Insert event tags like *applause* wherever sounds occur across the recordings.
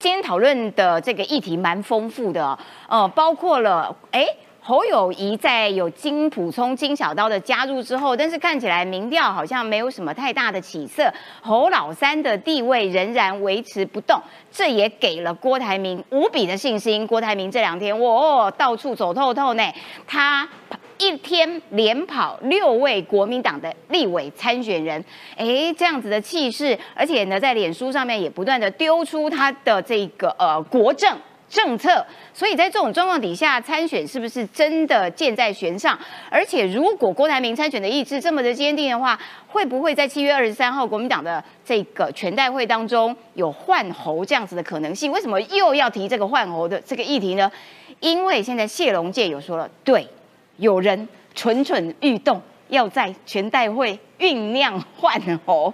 今天讨论的这个议题蛮丰富的，呃，包括了哎侯友谊在有金普聪、金小刀的加入之后，但是看起来民调好像没有什么太大的起色，侯老三的地位仍然维持不动，这也给了郭台铭无比的信心。郭台铭这两天哇，到处走透透呢，他。一天连跑六位国民党的立委参选人，哎，这样子的气势，而且呢，在脸书上面也不断的丢出他的这个呃国政政策，所以在这种状况底下参选是不是真的箭在弦上？而且如果郭台铭参选的意志这么的坚定的话，会不会在七月二十三号国民党的这个全代会当中有换候这样子的可能性？为什么又要提这个换候的这个议题呢？因为现在谢龙介有说了，对。有人蠢蠢欲动，要在全代会酝酿换侯，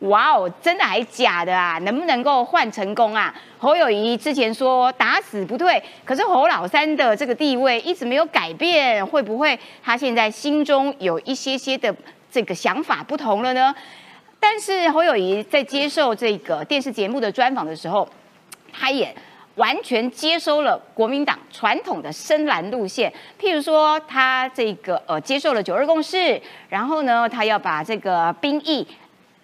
哇哦，真的还假的啊？能不能够换成功啊？侯友谊之前说打死不退，可是侯老三的这个地位一直没有改变，会不会他现在心中有一些些的这个想法不同了呢？但是侯友谊在接受这个电视节目的专访的时候，他也。完全接收了国民党传统的深蓝路线，譬如说他这个呃接受了九二共识，然后呢他要把这个兵役，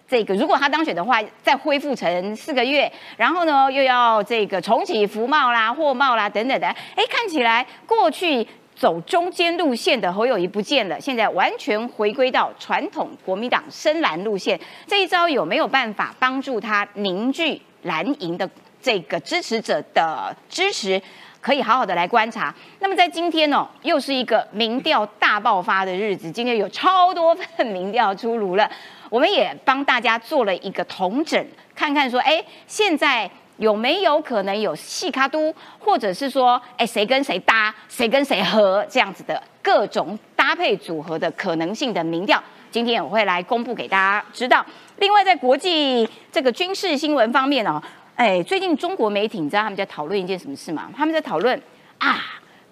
这个如果他当选的话再恢复成四个月，然后呢又要这个重启服贸啦、货贸啦等等的，哎看起来过去走中间路线的侯友谊不见了，现在完全回归到传统国民党深蓝路线，这一招有没有办法帮助他凝聚蓝营的？这个支持者的支持可以好好的来观察。那么在今天呢，又是一个民调大爆发的日子。今天有超多份民调出炉了，我们也帮大家做了一个统整，看看说，哎，现在有没有可能有细卡都，或者是说，哎，谁跟谁搭，谁跟谁合这样子的各种搭配组合的可能性的民调，今天我会来公布给大家知道。另外，在国际这个军事新闻方面呢。哎，最近中国媒体你知道他们在讨论一件什么事吗？他们在讨论啊，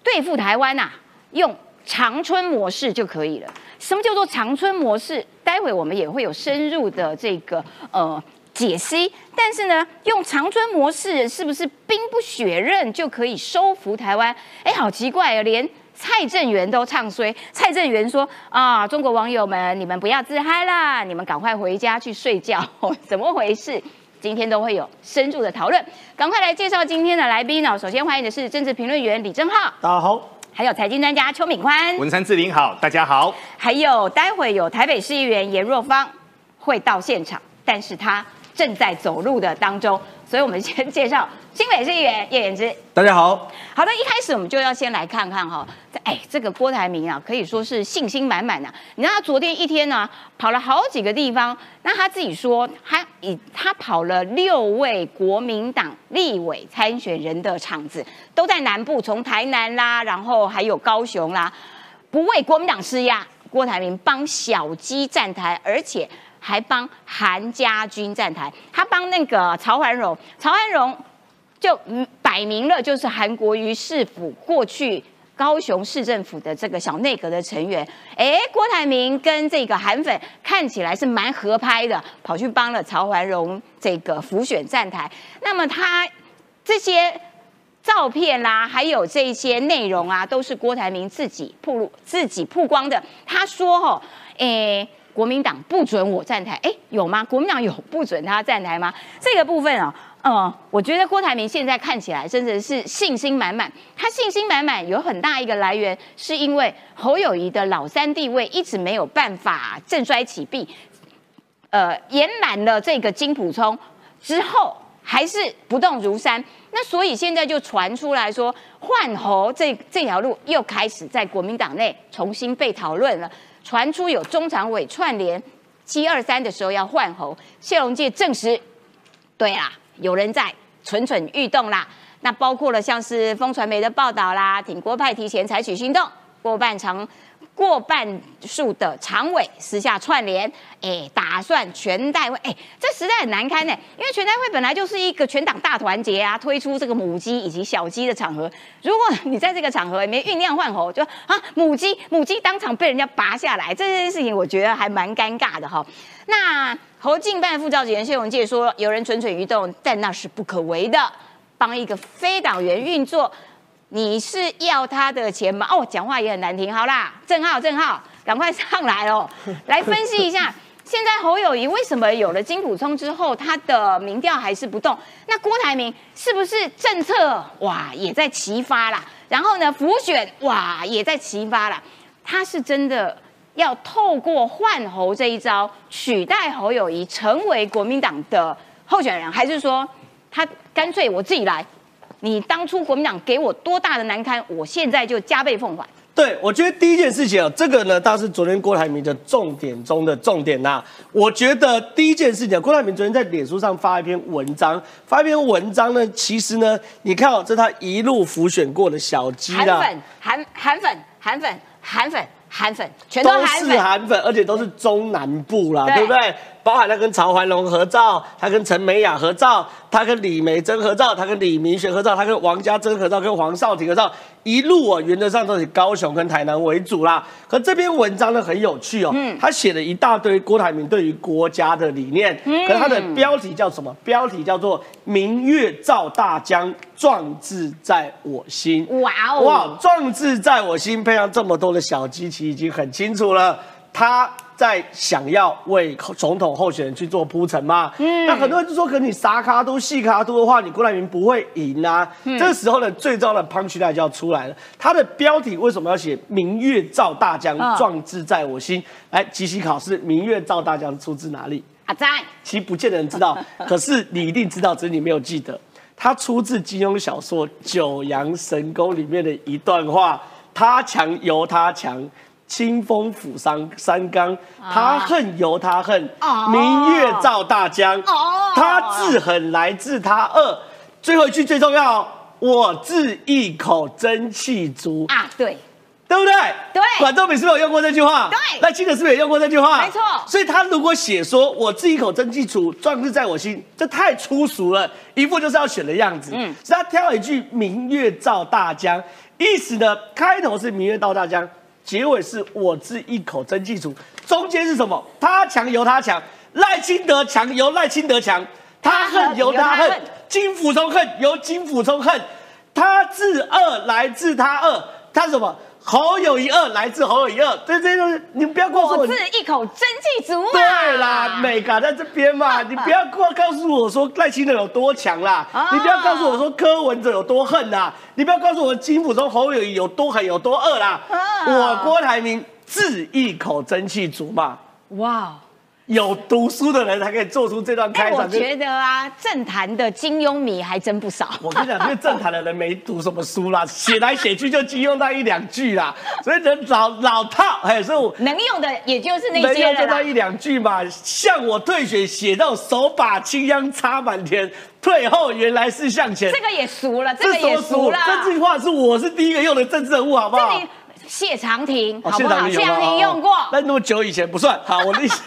对付台湾呐，用长春模式就可以了。什么叫做长春模式？待会我们也会有深入的这个呃解析。但是呢，用长春模式是不是兵不血刃就可以收服台湾？哎，好奇怪啊！连蔡正元都唱衰。蔡正元说啊，中国网友们，你们不要自嗨啦，你们赶快回家去睡觉。*laughs* 怎么回事？今天都会有深入的讨论，赶快来介绍今天的来宾哦。首先欢迎的是政治评论员李正浩，大家好；还有财经专家邱敏宽，文山志玲好，大家好；还有待会有台北市议员严若芳会到现场，但是他正在走路的当中。所以，我们先介绍新北市议员叶元之。大家好。好的，一开始我们就要先来看看哈，哎，这个郭台铭啊，可以说是信心满满的。你知道他昨天一天呢，跑了好几个地方，那他自己说，他以他跑了六位国民党立委参选人的场子，都在南部，从台南啦，然后还有高雄啦，不为国民党施压，郭台铭帮小鸡站台，而且。还帮韩家军站台，他帮那个曹环荣，曹环荣就摆明了就是韩国瑜市府过去高雄市政府的这个小内阁的成员。哎，郭台铭跟这个韩粉看起来是蛮合拍的，跑去帮了曹环荣这个浮选站台。那么他这些照片啦，还有这些内容啊，都是郭台铭自己曝露、自己曝光的。他说：“哦，哎。”国民党不准我站台，哎，有吗？国民党有不准他站台吗？这个部分啊，嗯，我觉得郭台铭现在看起来真的是信心满满。他信心满满有很大一个来源，是因为侯友谊的老三地位一直没有办法振衰起敝，呃，延揽了这个金普聪之后，还是不动如山。那所以现在就传出来说，换侯这这条路又开始在国民党内重新被讨论了。传出有中常委串联七二三的时候要换候，谢龙介证实，对啦，有人在蠢蠢欲动啦。那包括了像是风传媒的报道啦，挺国派提前采取行动，过半长。过半数的常委私下串联，哎，打算全代会，哎，这实在很难堪呢。因为全代会本来就是一个全党大团结啊，推出这个母鸡以及小鸡的场合。如果你在这个场合里面酝酿换猴，就啊，母鸡母鸡当场被人家拔下来，这件事情我觉得还蛮尴尬的哈。那侯进办副召集人谢永介说，有人蠢蠢欲动，但那是不可为的。帮一个非党员运作，你是要他的钱吗？哦，讲话也很难听。好啦，郑浩，郑浩，赶快上来哦，*laughs* 来分析一下。现在侯友谊为什么有了金普聪之后，他的民调还是不动？那郭台铭是不是政策哇也在齐发啦？然后呢，浮选哇也在齐发啦？他是真的要透过换侯这一招取代侯友谊成为国民党的候选人，还是说他干脆我自己来？你当初国民党给我多大的难堪，我现在就加倍奉还。对，我觉得第一件事情啊，这个呢，倒是昨天郭台铭的重点中的重点呐。我觉得第一件事情，郭台铭昨天在脸书上发一篇文章，发一篇文章呢，其实呢，你看哦，这他一路浮选过的小鸡啦，韩粉、韩韩粉、韩粉、韩粉、韩粉，全都是韩粉，而且都是中南部啦，对不对？包含他跟曹怀龙合照，他跟陈美雅合照，他跟李梅珍合照，他跟李明学合照，他跟王家珍合照，跟黄少廷合照，一路啊，原则上都是高雄跟台南为主啦。可这篇文章呢很有趣哦，嗯，他写了一大堆郭台铭对于国家的理念，嗯，可他的标题叫什么？标题叫做“明月照大江，壮志在我心”。哇哦，哇，壮志在我心，配上这么多的小机器，已经很清楚了，他。在想要为总统候选人去做铺陈嘛？嗯，那很多人就说，可你啥卡都细卡都的话，你郭台铭不会赢啊。这个时候呢，最重要的 punch line 就要出来了。他的标题为什么要写“明月照大江，壮志在我心”？来，即席考试，“明月照大江”出自哪里？阿在，其实不见得人知道，*laughs* 可是你一定知道，只是你没有记得。它出自金庸小说《九阳神功》里面的一段话：“他强由他强。”清风抚山山岗，他恨由他恨，明月照大江。他自狠来自他恶，最后一句最重要，我自一口真气足啊！对，对不对？对，管仲明是不是有用过这句话？对，那清德是不是也用过这句话？没错。所以他如果写说我自一口真气足，壮志在我心，这太粗俗了，一副就是要选的样子。嗯，所以他挑了一句明月照大江，意思呢，开头是明月照大江。结尾是我自一口真气足，中间是什么？他强由他强，赖清德强由赖清德强，他恨由他恨，金辅中恨由金辅中恨，他自恶来自他恶，他什么？侯友谊二来自侯友谊二，这这都是你不要告诉我，我自一口真气足嘛。对啦，美嘎在这边嘛，*laughs* 你不要过告诉我说赖清德有多强啦，你不要告诉我说柯文哲有多恨啦，你不要告诉我金府中侯友谊有多狠有多恶啦，我郭台铭自一口真气足嘛。哇。有读书的人才可以做出这段开场。我觉得啊，政坛的金庸迷还真不少。*laughs* 我跟你讲，因为政坛的人没读什么书啦，*laughs* 写来写去就金庸那一两句啦，所以人老老套，哎，所以我能用的也就是那些能用就那一两句嘛。向我退学写到手把青秧插满田，退后原来是向前。这个也熟了，这个也熟了。这句话是我是第一个用的政治人物，好不好？谢长廷，好不好？谢长廷用过，那那么久以前不算。好，我的意思，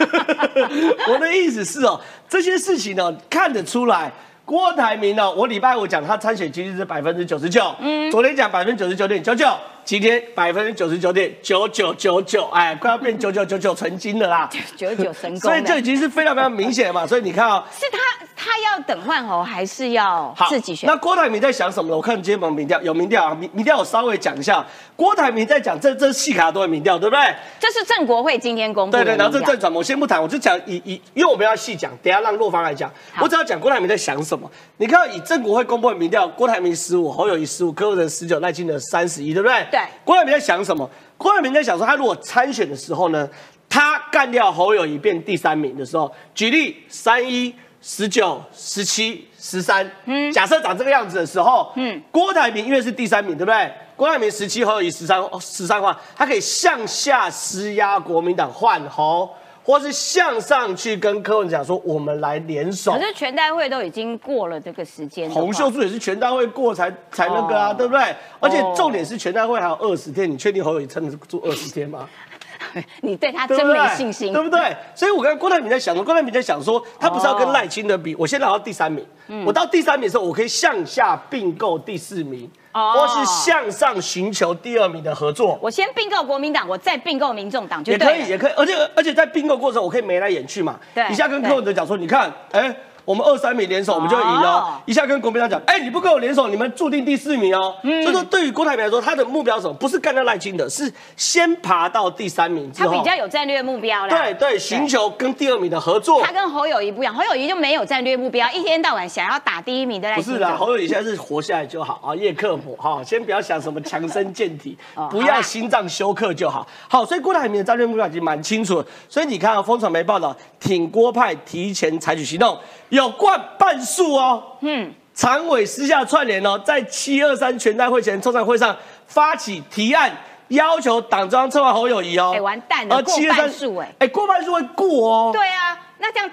*laughs* 我的意思是哦，这些事情呢，看得出来。郭台铭呢，我礼拜五讲他参选几率是百分之九十九，嗯，昨天讲百分之九十九点九九，今天百分之九十九点九九九九，哎，快要变九九九九成金了啦，九九成功，所以这已经是非常非常明显嘛。所以你看啊，是他。他要等换侯还是要自己选？那郭台铭在想什么呢？我看今天有民调，有民调啊，民民调我稍微讲一下。郭台铭在讲这这细卡都有民调，对不对？这是郑国会今天公布的。对对，然后这郑转，我先不谈，我就讲以以，因为我们要细讲，等下让洛芳来讲。我只要讲郭台铭在想什么。你看，以郑国会公布的民调，郭台铭十五，侯友谊十五，柯文哲十九，赖清德三十一，对不对？对。郭台铭在想什么？郭台铭在想说，他如果参选的时候呢，他干掉侯友谊变第三名的时候，举例三一。十九、十七、十三，嗯，假设长这个样子的时候，嗯，郭台铭因为是第三名，对不对？郭台铭十七侯友谊十三，十三话，他可以向下施压国民党换侯，或是向上去跟柯文讲说，我们来联手。可是全代会都已经过了这个时间，洪秀柱也是全代会过才才那个啊，对不对？而且重点是全代会还有二十天，你确定侯友撑得住二十天吗？*laughs* 你对他真没信心，对不对？所以我跟郭台铭在想，郭台铭在想说，他不是要跟赖清德比，我先拿到第三名，我到第三名的时候，我可以向下并购第四名，或是向上寻求第二名的合作。我先并购国民党，我再并购民众党，也可以，也可以。而且而且在并购过程，我可以眉来眼去嘛。对，一下跟柯文哲讲说，你看，哎。我们二三名联手，我们就赢了哦哦。一下跟国民党讲，哎，你不跟我联手，你们注定第四名哦。嗯所以说，对于郭台铭来说，他的目标是什么？不是干掉赖清德，是先爬到第三名之后他比，较有战略目标啦。对对，寻求跟第二名的合作他。跟侯友谊不一样，侯友谊就没有战略目标，一天到晚想要打第一名的赖清德。不是啦，侯友谊现在是活下来就好啊，叶克膜哈，先不要想什么强身健体 *laughs* 哦，不要心脏休克就好。好，所以郭台铭的战略目标已经蛮清楚了。所以你看啊，风传媒报道，挺郭派提前采取行动，有冠半数哦。嗯，常委私下串联哦，在七二三全代会前抽奖会上发起提案，要求党中央策划侯友谊哦。哎完蛋了而过723半数哎哎，过半数会过哦。对啊，那这样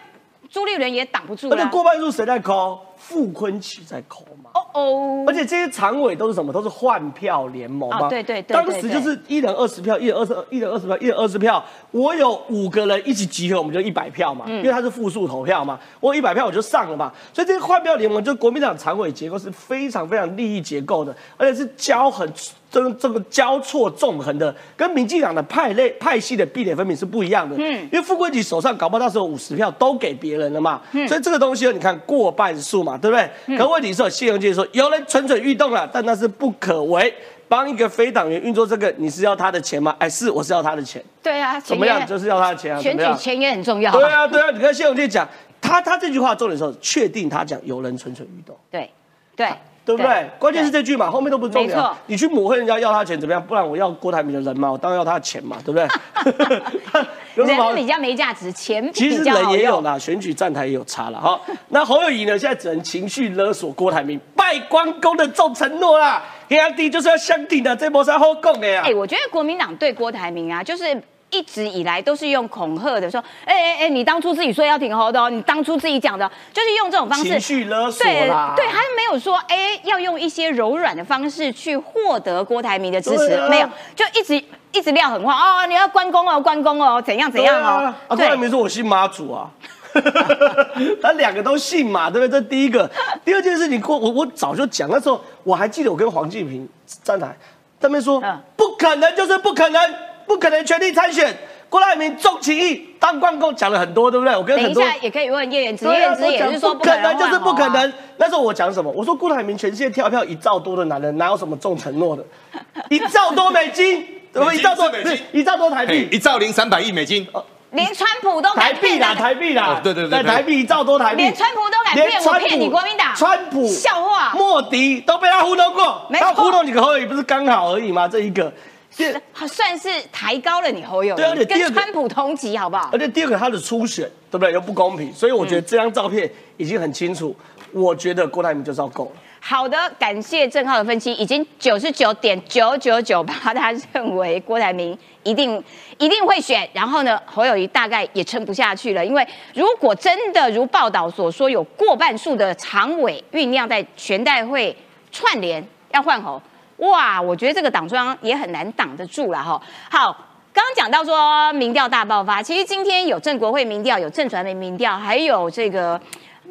朱立伦也挡不住而且了。过半数谁在抠？傅昆萁在抠嘛。哦哦，而且这些常委都是什么？都是换票联盟嘛。哦对对对当对时就是一人二十票，一人二十，一人二十票，一人二十票。我有五个人一起集合，我们就一百票嘛，嗯因为他是复数投票嘛。我一百票我就上了嘛。所以这些换票联盟，就国民党常委结构是非常非常利益结构的，而且是交很这个这个交错纵横的，跟民进党的派类派系的壁垒分明是不一样的。嗯，因为傅昆萁手上搞不好到时候五十票都给别人了嘛，所以这个东西你看过半数嘛，对不对？可问题是有谢荣介说有人蠢蠢欲动了，但那是不可为。帮一个非党员运作这个，你是要他的钱吗？哎，是，我是要他的钱。对啊，怎么样？就是要他的钱啊？怎选举钱也很重要。对啊，对啊。你看谢永介讲，他他这句话重点是确定他讲有人蠢蠢欲动。对对对不对？关键是这句嘛，后面都不是重点啊没错。你去抹黑人家要他钱怎么样？不然我要郭台铭的人嘛，我当然要他的钱嘛，对不对？*laughs* 人比较没价值，钱其实人。也有啦，选举站台也有差了哈。那侯友谊呢，现在只能情绪勒索郭台铭，拜关公的重承诺啦，兄弟就是要相挺的，这波是好讲的呀哎、。我觉得国民党对郭台铭啊，就是一直以来都是用恐吓的，说，哎哎哎，你当初自己说要挺侯的哦，你当初自己讲的，就是用这种方式情绪勒索对啦，对，他没有说，哎，要用一些柔软的方式去获得郭台铭的支持，没有，就一直一直撂狠话哦，你要关公哦，关公哦，怎样怎对样哦啊，，啊，郭台铭说我信妈祖啊。*laughs* 他两个都信嘛，对不对？这第一个，第二件事情，郭我我早就讲，那时候我还记得我跟黄继平站台，他们说、嗯不可能就是不可能，不可能全力参选。郭台铭重情义当关公讲了很多，对不对？我跟很多等一下也可以问叶元之，叶元之也是说不可能就是不可能。那时候我讲什么？我说郭台铭全世界跳票一兆多的男人，哪有什么重承诺的？*laughs* 一兆多？美金一兆多是美金。一兆多台哎币，一兆零三百亿美金，连川普都敢台币啦，台币啦。哦，对对对对。台币一兆多台币，连川普都敢骗我骗你国民党。川普笑话。莫迪都被他糊弄过，没他糊弄你个侯友宜不是刚好而已吗？这一个，第算是抬高了你侯友宜，对而且第二个跟川普同级，好不好？而？且第二个他的初选，对不对？又不公平，所以我觉得这张照片已经很清楚，我觉得郭台铭就是要够了。好的，感谢郑浩的分析，已经九十九点九九九八，他认为郭台铭一定一定会选，然后呢，侯友谊大概也撑不下去了，因为如果真的如报道所说，有过半数的常委酝酿在全代会串联要换侯，哇，我觉得这个党中央也很难挡得住了哈。好。刚刚讲到说民调大爆发，其实今天有正国会民调，有正传媒民调，还有这个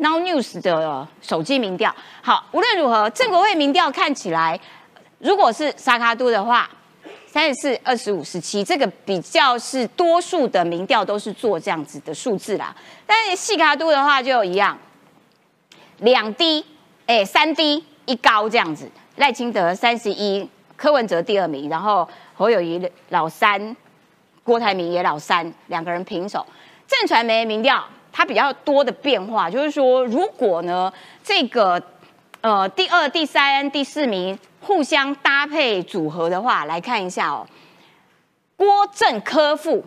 Now News 的手机民调。好，无论如何，郑国会民调看起来，如果是沙卡都的话，三十四、二十五、十七，这个比较是多数的民调都是做这样子的数字啦。但是细卡都的话就一样，两低，哎，三低一高这样子。赖清德三十一，柯文哲第二名，然后侯友谊老三，郭台铭也老三，两个人平手。正传媒民调它比较多的变化，就是说，如果呢这个呃第二、第三、第四名互相搭配组合的话，来看一下哦，郭正柯副，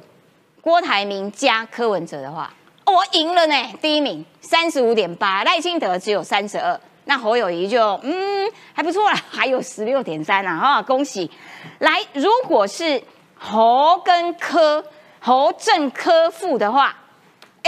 郭台铭加柯文哲的话，哦我赢了呢，第一名三十五点八，赖清德只有三十二。那侯友谊就嗯还不错啦，还有十六点三啊，哈，恭喜！来，如果是侯跟柯，侯正柯副的话，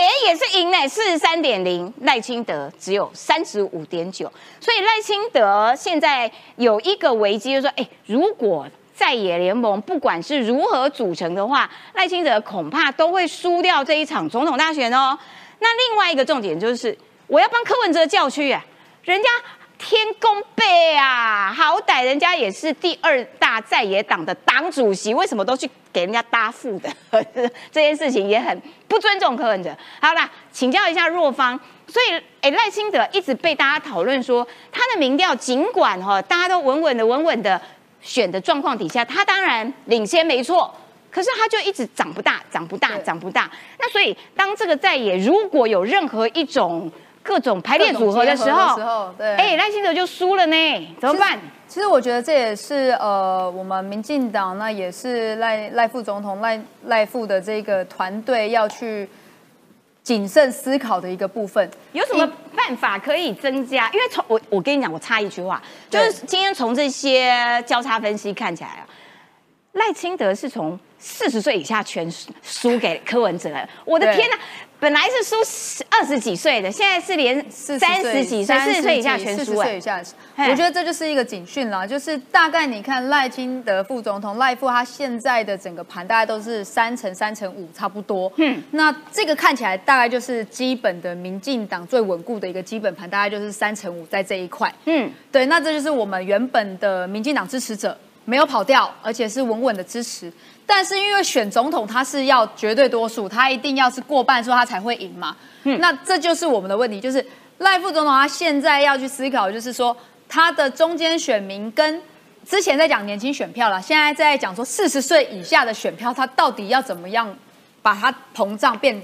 哎，也是赢呢，四十三点零，赖清德只有三十五点九，所以赖清德现在有一个危机，就是说，哎，如果在野联盟不管是如何组成的话，赖清德恐怕都会输掉这一场总统大选哦。那另外一个重点就是，我要帮柯文哲叫屈啊，人家天公背啊，好歹人家也是第二大在野党的党主席，为什么都去给人家搭副的？*laughs* 这件事情也很不尊重柯文哲。好啦，请教一下若芳，所以哎赖清德一直被大家讨论说他的民调，尽管哈大家都稳稳的、稳稳的选的状况底下，他当然领先没错，可是他就一直长不大、长不大、长不大。那所以当这个在野如果有任何一种各种排列组合的时候，对，哎，赖清德就输了呢，怎么办？其实我觉得这也是呃，我们民进党那也是赖赖副总统赖赖副的这个团队要去谨慎思考的一个部分。有什么办法可以增加？因为从我我跟你讲，我插一句话，就是今天从这些交叉分析看起来啊，赖清德是从四十岁以下全输给柯文哲。我的天哪！本来是输二十几岁的，现在是连三十几岁、四十岁以下全输。四十岁以下，我觉得这就是一个警讯啦。就是大概你看赖清德副总统赖副，他现在的整个盘大概都是三乘三乘五，差不多。嗯，那这个看起来大概就是基本的民进党最稳固的一个基本盘，大概就是三乘五在这一块。嗯，对，那这就是我们原本的民进党支持者没有跑掉，而且是稳稳的支持。但是因为选总统他是要绝对多数，他一定要是过半数他才会赢嘛。嗯，那这就是我们的问题，就是赖副总统他现在要去思考，就是说他的中间选民跟之前在讲年轻选票了，现在在讲说四十岁以下的选票，他到底要怎么样把它膨胀变，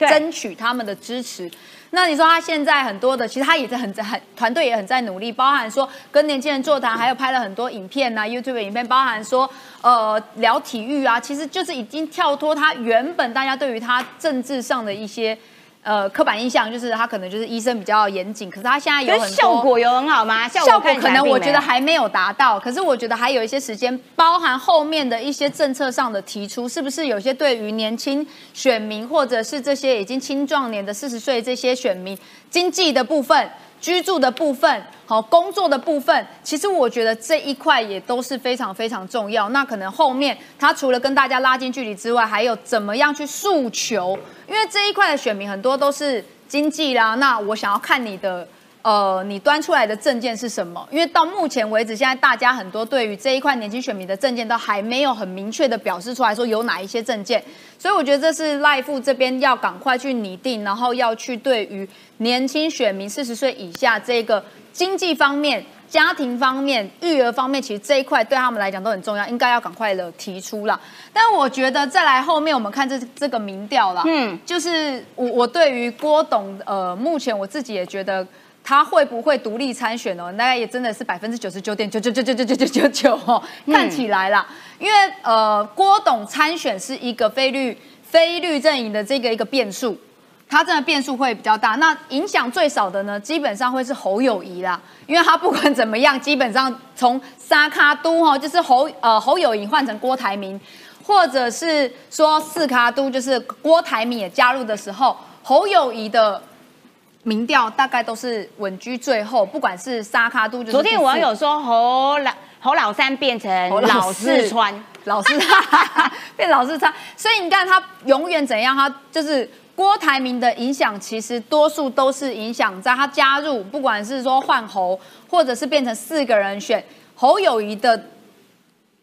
争取他们的支持。那你说他现在很多的，其实他也在很在很团队也很在努力，包含说跟年轻人座谈，还有拍了很多影片呐，YouTube 影片，包含说呃聊体育啊，其实就是已经跳脱他原本大家对于他政治上的一些。呃，刻板印象就是他可能就是医生比较严谨，可是他现在有很多效果有很好吗？效果可能我觉得还没有达到，可是我觉得还有一些时间，包含后面的一些政策上的提出，是不是有些对于年轻选民或者是这些已经青壮年的四十岁这些选民，经济的部分。居住的部分，好工作的部分，其实我觉得这一块也都是非常非常重要。那可能后面他除了跟大家拉近距离之外，还有怎么样去诉求？因为这一块的选民很多都是经济啦。那我想要看你的。呃，你端出来的证件是什么？因为到目前为止，现在大家很多对于这一块年轻选民的证件都还没有很明确的表示出来，说有哪一些证件。所以我觉得这是赖富这边要赶快去拟定，然后要去对于年轻选民四十岁以下这个经济方面、家庭方面、育儿方面，其实这一块对他们来讲都很重要，应该要赶快的提出了。但我觉得再来后面我们看这这个民调了，嗯，就是我我对于郭董，呃，目前我自己也觉得。他会不会独立参选哦？大概也真的是百分之九十九点九九九九九九九九九哦，看起来啦，因为呃，郭董参选是一个非绿非绿阵营的这个一个变数，他真的变数会比较大。那影响最少的呢，基本上会是侯友谊啦，因为他不管怎么样，基本上从沙卡都哈，就是侯呃侯友谊换成郭台铭，或者是说四卡都，就是郭台铭也加入的时候，侯友谊的。民调大概都是稳居最后，不管是沙卡都，昨天网友说侯老侯老三变成老四川，老四 *laughs* 变老四川，所以你看他永远怎样，他就是郭台铭的影响，其实多数都是影响在他加入，不管是说换侯，或者是变成四个人选侯友谊的。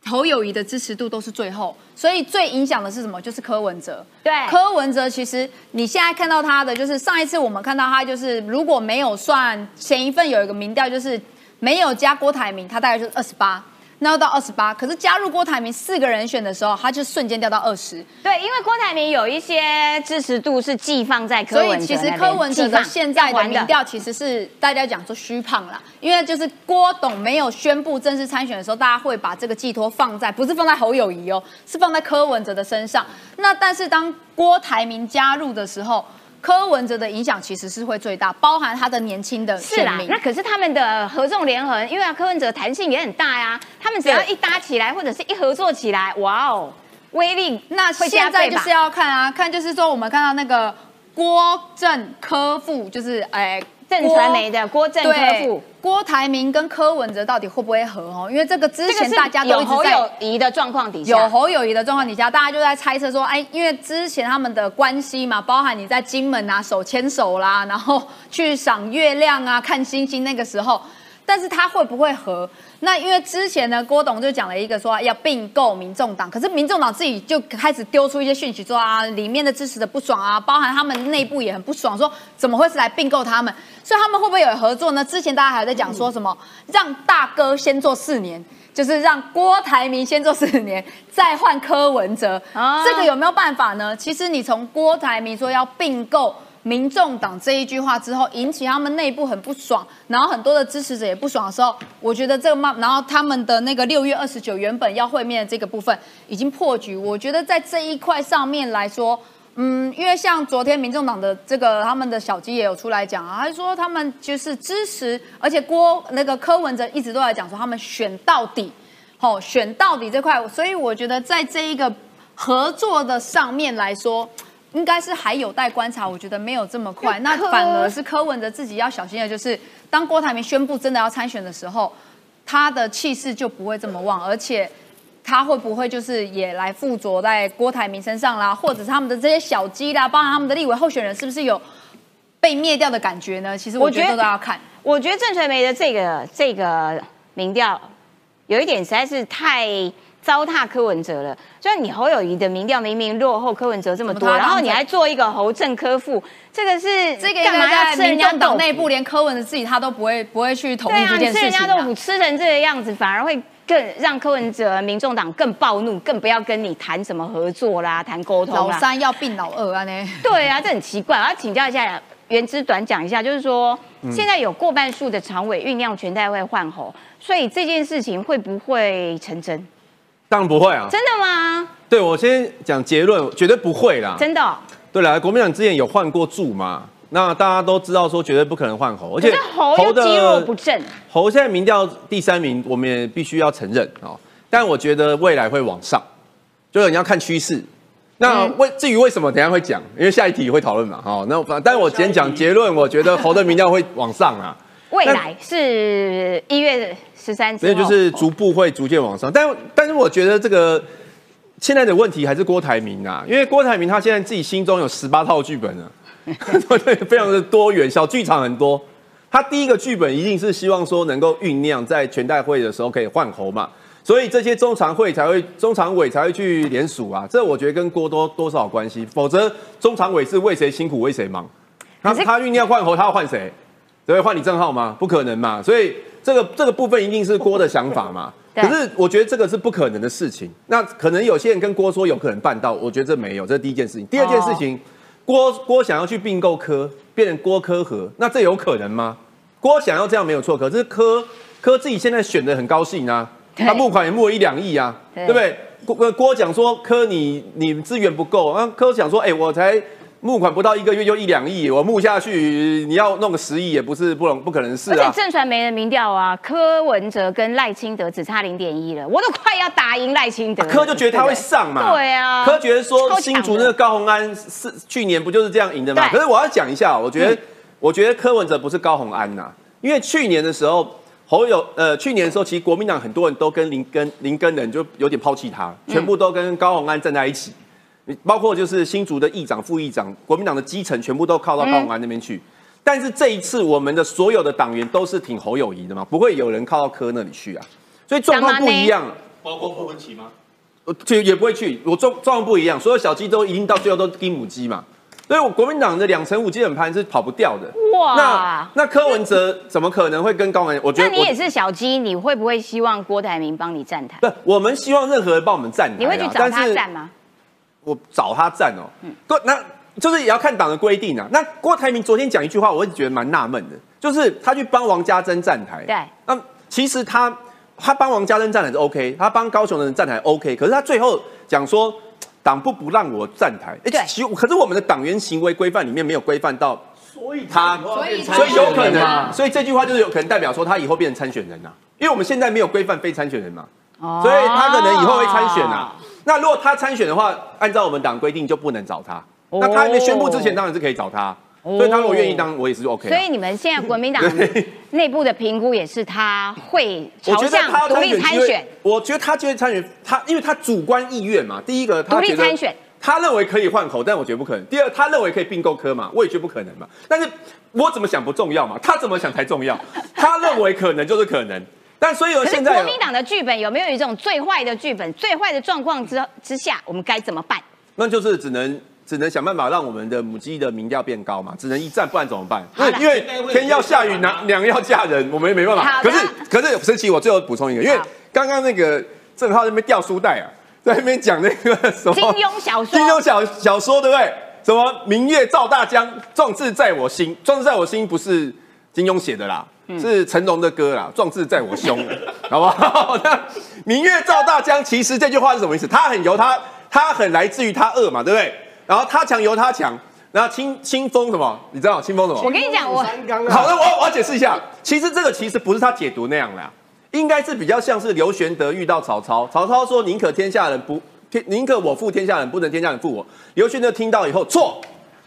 侯友谊的支持度都是最后，所以最影响的是什么？就是柯文哲。对，柯文哲其实你现在看到他的，就是上一次我们看到他，就是如果没有算前一份有一个民调，就是没有加郭台铭，他大概就是二十八。那要到二十八，可是加入郭台铭四个人选的时候，他就瞬间掉到二十。对，因为郭台铭有一些支持度是寄放在柯文哲所以其实柯文哲的现在的民调其实是大家讲说虚胖啦，因为就是郭董没有宣布正式参选的时候，大家会把这个寄托放在不是放在侯友谊哦，是放在柯文哲的身上。那但是当郭台铭加入的时候。柯文哲的影响其实是会最大，包含他的年轻的是啦。那可是他们的合纵连横，因为柯文哲弹性也很大呀。他们只要一搭起来，或者是一合作起来，哇哦，威力那现在就是要看啊，看就是说我们看到那个郭正科副，就是哎。正传媒的郭正科副郭台铭跟柯文哲到底会不会合哦？因为这个之前大家都有侯友谊的状况底下，有侯友谊的状况底下，大家就在猜测说，哎，因为之前他们的关系嘛，包含你在金门啊手牵手啦，然后去赏月亮啊、看星星，那个时候但是他会不会和？那因为之前呢，郭董就讲了一个说要并购民众党，可是民众党自己就开始丢出一些讯息说啊，里面的支持的不爽啊，包含他们内部也很不爽，说怎么会是来并购他们？所以他们会不会有合作呢？之前大家还在讲说什么让大哥先做四年。就是让郭台铭先做四年，*laughs* 再换柯文哲，这个有没有办法呢？其实你从郭台铭说要并购民众党这一句话之后，引起他们内部很不爽，然后很多的支持者也不爽的时候，我觉得这个嘛，然后他们的那个六月二十九原本要会面的这个部分已经破局，我觉得在这一块上面来说。嗯，因为像昨天民众党的这个他们的小鸡也有出来讲啊，他说他们就是支持，而且郭那个柯文哲一直都在讲说他们选到底，吼选到底这块，所以我觉得在这一个合作的上面来说，应该是还有待观察，我觉得没有这么快，那反而是柯文哲自己要小心的，就是当郭台铭宣布真的要参选的时候，他的气势就不会这么旺，而且。他会不会就是也来附着在郭台铭身上啦，或者是他们的这些小鸡啦，包含他们的立委候选人，是不是有被灭掉的感觉呢？其实我觉得都要看。我觉得郑传媒的这个这个民调有一点实在是太糟蹋柯文哲了。所以你侯友谊的民调明明落后柯文哲这么多，然后你还做一个侯正科副，这个是这个干嘛要吃人家党内部，连柯文哲自己他都不会不会去同意这件事情。吃人家豆腐吃成这个样子，反而会。更让柯文哲、民众党更暴怒，更不要跟你谈什么合作啦，谈沟通老三要并老二啊呢？对啊，这很奇怪。我要请教一下原之短讲一下，就是说现在有过半数的常委酝酿全代会换候，所以这件事情会不会成真？当然不会啊！真的吗？对，我先讲结论，绝对不会啦。真的？对了，国民党之前有换过柱嘛？那大家都知道说绝对不可能换侯，而且侯的肌肉不正，侯现在民调第三名，我们也必须要承认啊。但我觉得未来会往上，就是你要看趋势。那为至于为什么，等下会讲，因为下一题会讨论嘛。哦，那反但我先讲结论，我觉得侯的民调会往上啊。未来是一月十三，所以就是逐步会逐渐往上。但但是我觉得这个现在的问题还是郭台铭啊，因为郭台铭他现在自己心中有十八套剧本啊。对，*laughs* 非常的多元，小剧场很多。他第一个剧本一定是希望说能够酝酿在全代会的时候可以换猴嘛，所以这些中常会才会中常委才会去联署啊。这我觉得跟郭多多少关系，否则中常委是为谁辛苦为谁忙。他他酝酿换猴，他要换谁？只会换你正浩吗？不可能嘛。所以这个这个部分一定是郭的想法嘛。*laughs* 可是我觉得这个是不可能的事情。那可能有些人跟郭说有可能办到，我觉得这没有。这是第一件事情。第二件事情。郭郭想要去并购科，变成郭科和，那这有可能吗？郭想要这样没有错，可是科科自己现在选的很高兴啊，他募款也募了一两亿啊，对不对？郭郭讲说科你你资源不够，啊科讲说哎我才。募款不到一个月就一两亿，我募下去，你要弄个十亿也不是不能不可能是啊。而且正传媒的民调啊，柯文哲跟赖清德只差零点一了，我都快要打赢赖清德。柯就觉得他会上嘛？对啊。柯觉得说新竹那个高鸿安是去年不就是这样赢的吗？可是我要讲一下，我觉得我觉得柯文哲不是高鸿安呐，因为去年的时候侯友呃去年的时候，其实国民党很多人都跟林根林根人就有点抛弃他，全部都跟高鸿安站在一起。包括就是新竹的议长、副议长，国民党的基层全部都靠到高鸿安那边去。但是这一次，我们的所有的党员都是挺侯友谊的嘛，不会有人靠到柯那里去啊。所以状况不一样。包括柯文琪吗？就也不会去。我状状况不一样，所有小鸡都一定到最后都盯母鸡嘛。所以我国民党的两成五基本盘是跑不掉的。哇！那那柯文哲怎么可能会跟高鸿安？我觉得你也是小鸡，你会不会希望郭台铭帮你站台？不，我们希望任何人帮我们站台。你会去找他站吗？我找他站哦，嗯。郭那就是也要看党的规定啊。那郭台铭昨天讲一句话，我也觉得蛮纳闷的，就是他去帮王家珍站台。对，那其实他他帮王家珍站台是 OK，他帮高雄的人站台 OK，可是他最后讲说党不不让我站台。对，其可是我们的党员行为规范里面没有规范到，所以他所以所以有可能，所以这句话就是有可能代表说他以后变成参选人呐，因为我们现在没有规范非参选人嘛，所以他可能以后会参选呐。那如果他参选的话，按照我们党规定就不能找他。那他还没宣布之前，当然是可以找他。所以他如果愿意当，我也是 OK。所以你们现在国民党 *laughs* 内部的评估也是他会朝向独立参选。我觉得他就会参选，他因为他主观意愿嘛。第一个，独立参选，他认为可以换口，但我觉得不可能。第二，他认为可以并购科嘛，我也觉得不可能嘛。但是我怎么想不重要嘛？他怎么想才重要？他认为可能就是可能，但所以可是现在国民党的剧本有没有一种最坏的剧本？最坏的状况之之下，我们该怎么办？那就是只能只能想办法让我们的母鸡的民调变高嘛，只能一战，不然怎么办？好了因为因为天要下雨，娘娘要嫁人，我们也没办法。可是可是神奇，我最后补充一个，因为好刚刚那个郑浩在那边掉书袋啊，在那边讲那个什么金庸小说金庸小小说对不对？什么明月照大江，壮志在我心，壮志在我心不是金庸写的啦。嗯是成龙的歌啦，壮志在我胸，*laughs* 好不好？*laughs* 那明月照大江，其实这句话是什么意思？他很由他，他很来自于他恶嘛，对不对？然后他强由他强，然后清清风什么？你知道清风什么？我跟你讲，我好的，我我要解释一下，其实这个其实不是他解读那样啦，应该是比较像是刘玄德遇到曹操，曹操说宁可天下人不天，宁可我负天下人，不能天下人负我。刘玄德听到以后错，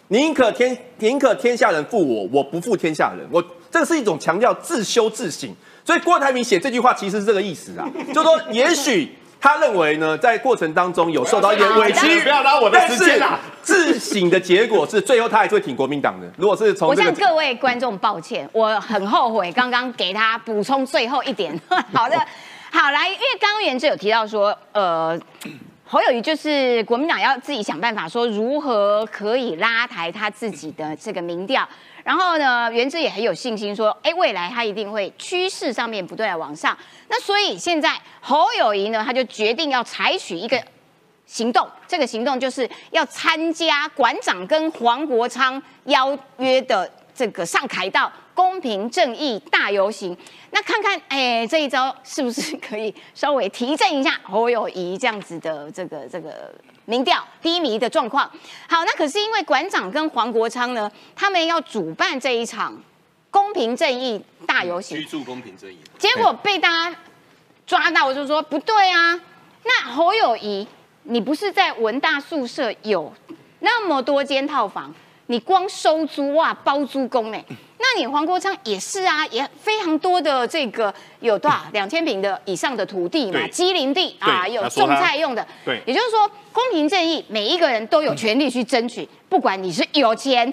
宁可天宁可天下人负我，我不负天下人。我这个是一种强调自修自省，所以郭台铭写这句话其实是这个意思啊，就说也许。他认为呢，在过程当中有受到一点委屈，不要拉我的时间啊但是自省的结果是最后他还是会挺国民党的。如果是从我这个向各位观众抱歉，我很后悔刚刚给他补充最后一点。*laughs* 好的，好来，因为刚刚原志有提到说，呃，侯友谊就是国民党要自己想办法说如何可以拉抬他自己的这个民调。然后呢，袁志也很有信心说，哎，未来他一定会趋势上面不断的往上。那所以现在侯友谊呢，他就决定要采取一个行动，这个行动就是要参加馆长跟黄国昌邀约的这个上凯道公平正义大游行。那看看，哎，这一招是不是可以稍微提振一下侯友谊这样子的这个这个民调低迷的状况？好，那可是因为馆长跟黄国昌呢，他们要主办这一场公平正义大游行，居住公平正义。结果被大家抓到，就说不对啊，那侯友谊，你不是在文大宿舍有那么多间套房，你光收租哇包租公呢？那你黄国昌也是啊，也非常多的这个有多少？*clears throat* 两千平的以上的土地嘛，对。机林地啊，有种菜用的，对。也就是说公平正义，每一个人都有权利去争取，*clears throat* 不管你是有钱，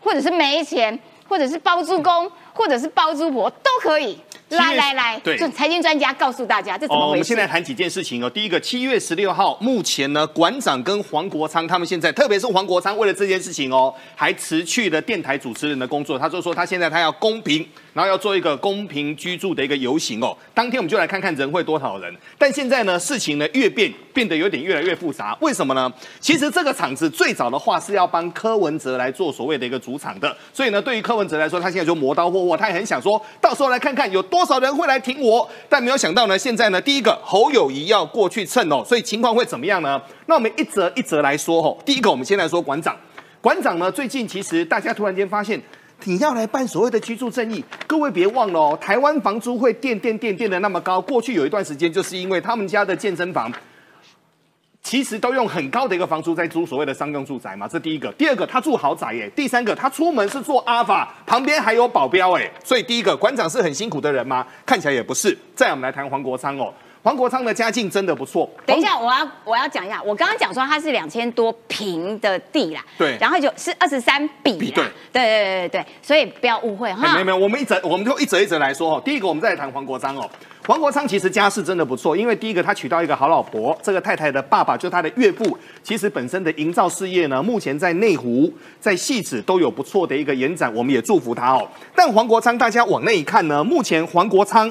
或者是没钱，或者是包租公，或者是包租婆都可以。来来来，对就财经专家告诉大家这怎么哦，我回事？们现在谈几件事情哦。第一个，七月十六号，目前呢，馆长跟黄国昌他们现在，特别是黄国昌，为了这件事情哦，还辞去了电台主持人的工作。他就说他现在他要公平，然后要做一个公平居住的一个游行哦。当天我们就来看看人会多少人。但现在呢，事情呢越变变得有点越来越复杂。为什么呢？其实这个场子最早的话是要帮柯文哲来做所谓的一个主场的，所以呢，对于柯文哲来说，他现在就磨刀霍霍，他也很想说到时候来看看有多少人会来挺我。但没有想到呢，现在呢，第一个侯友谊要过去蹭哦，所以情况会怎么样呢？那我们一则一则来说哦。第一个，我们先来说馆长。馆长呢，最近其实大家突然间发现。你要来办所谓的居住正义，各位别忘了哦，台湾房租会垫垫垫垫的那么高。过去有一段时间，就是因为他们家的健身房其实都用很高的一个房租在租所谓的商用住宅嘛，这第一个。第二个，他住豪宅耶。第三个，他出门是坐阿法，旁边还有保镖哎。所以第一个，馆长是很辛苦的人吗？看起来也不是。再我们来谈黄国昌哦，黄国昌的家境真的不错。等一下，我要我要讲一下，我刚刚讲说他是两千多平的地啦，对然后就是二十三比啦，比对对对对对对，所以不要误会哎哈没有。没有，我们一则我们就一则一则来说哦。第一个，我们再来谈黄国昌哦。黄国昌其实家世真的不错，因为第一个他娶到一个好老婆，这个太太的爸爸就他的岳父，其实本身的营造事业呢，目前在内湖、在戏子都有不错的一个延展，我们也祝福他哦。但黄国昌大家往那一看呢，目前黄国昌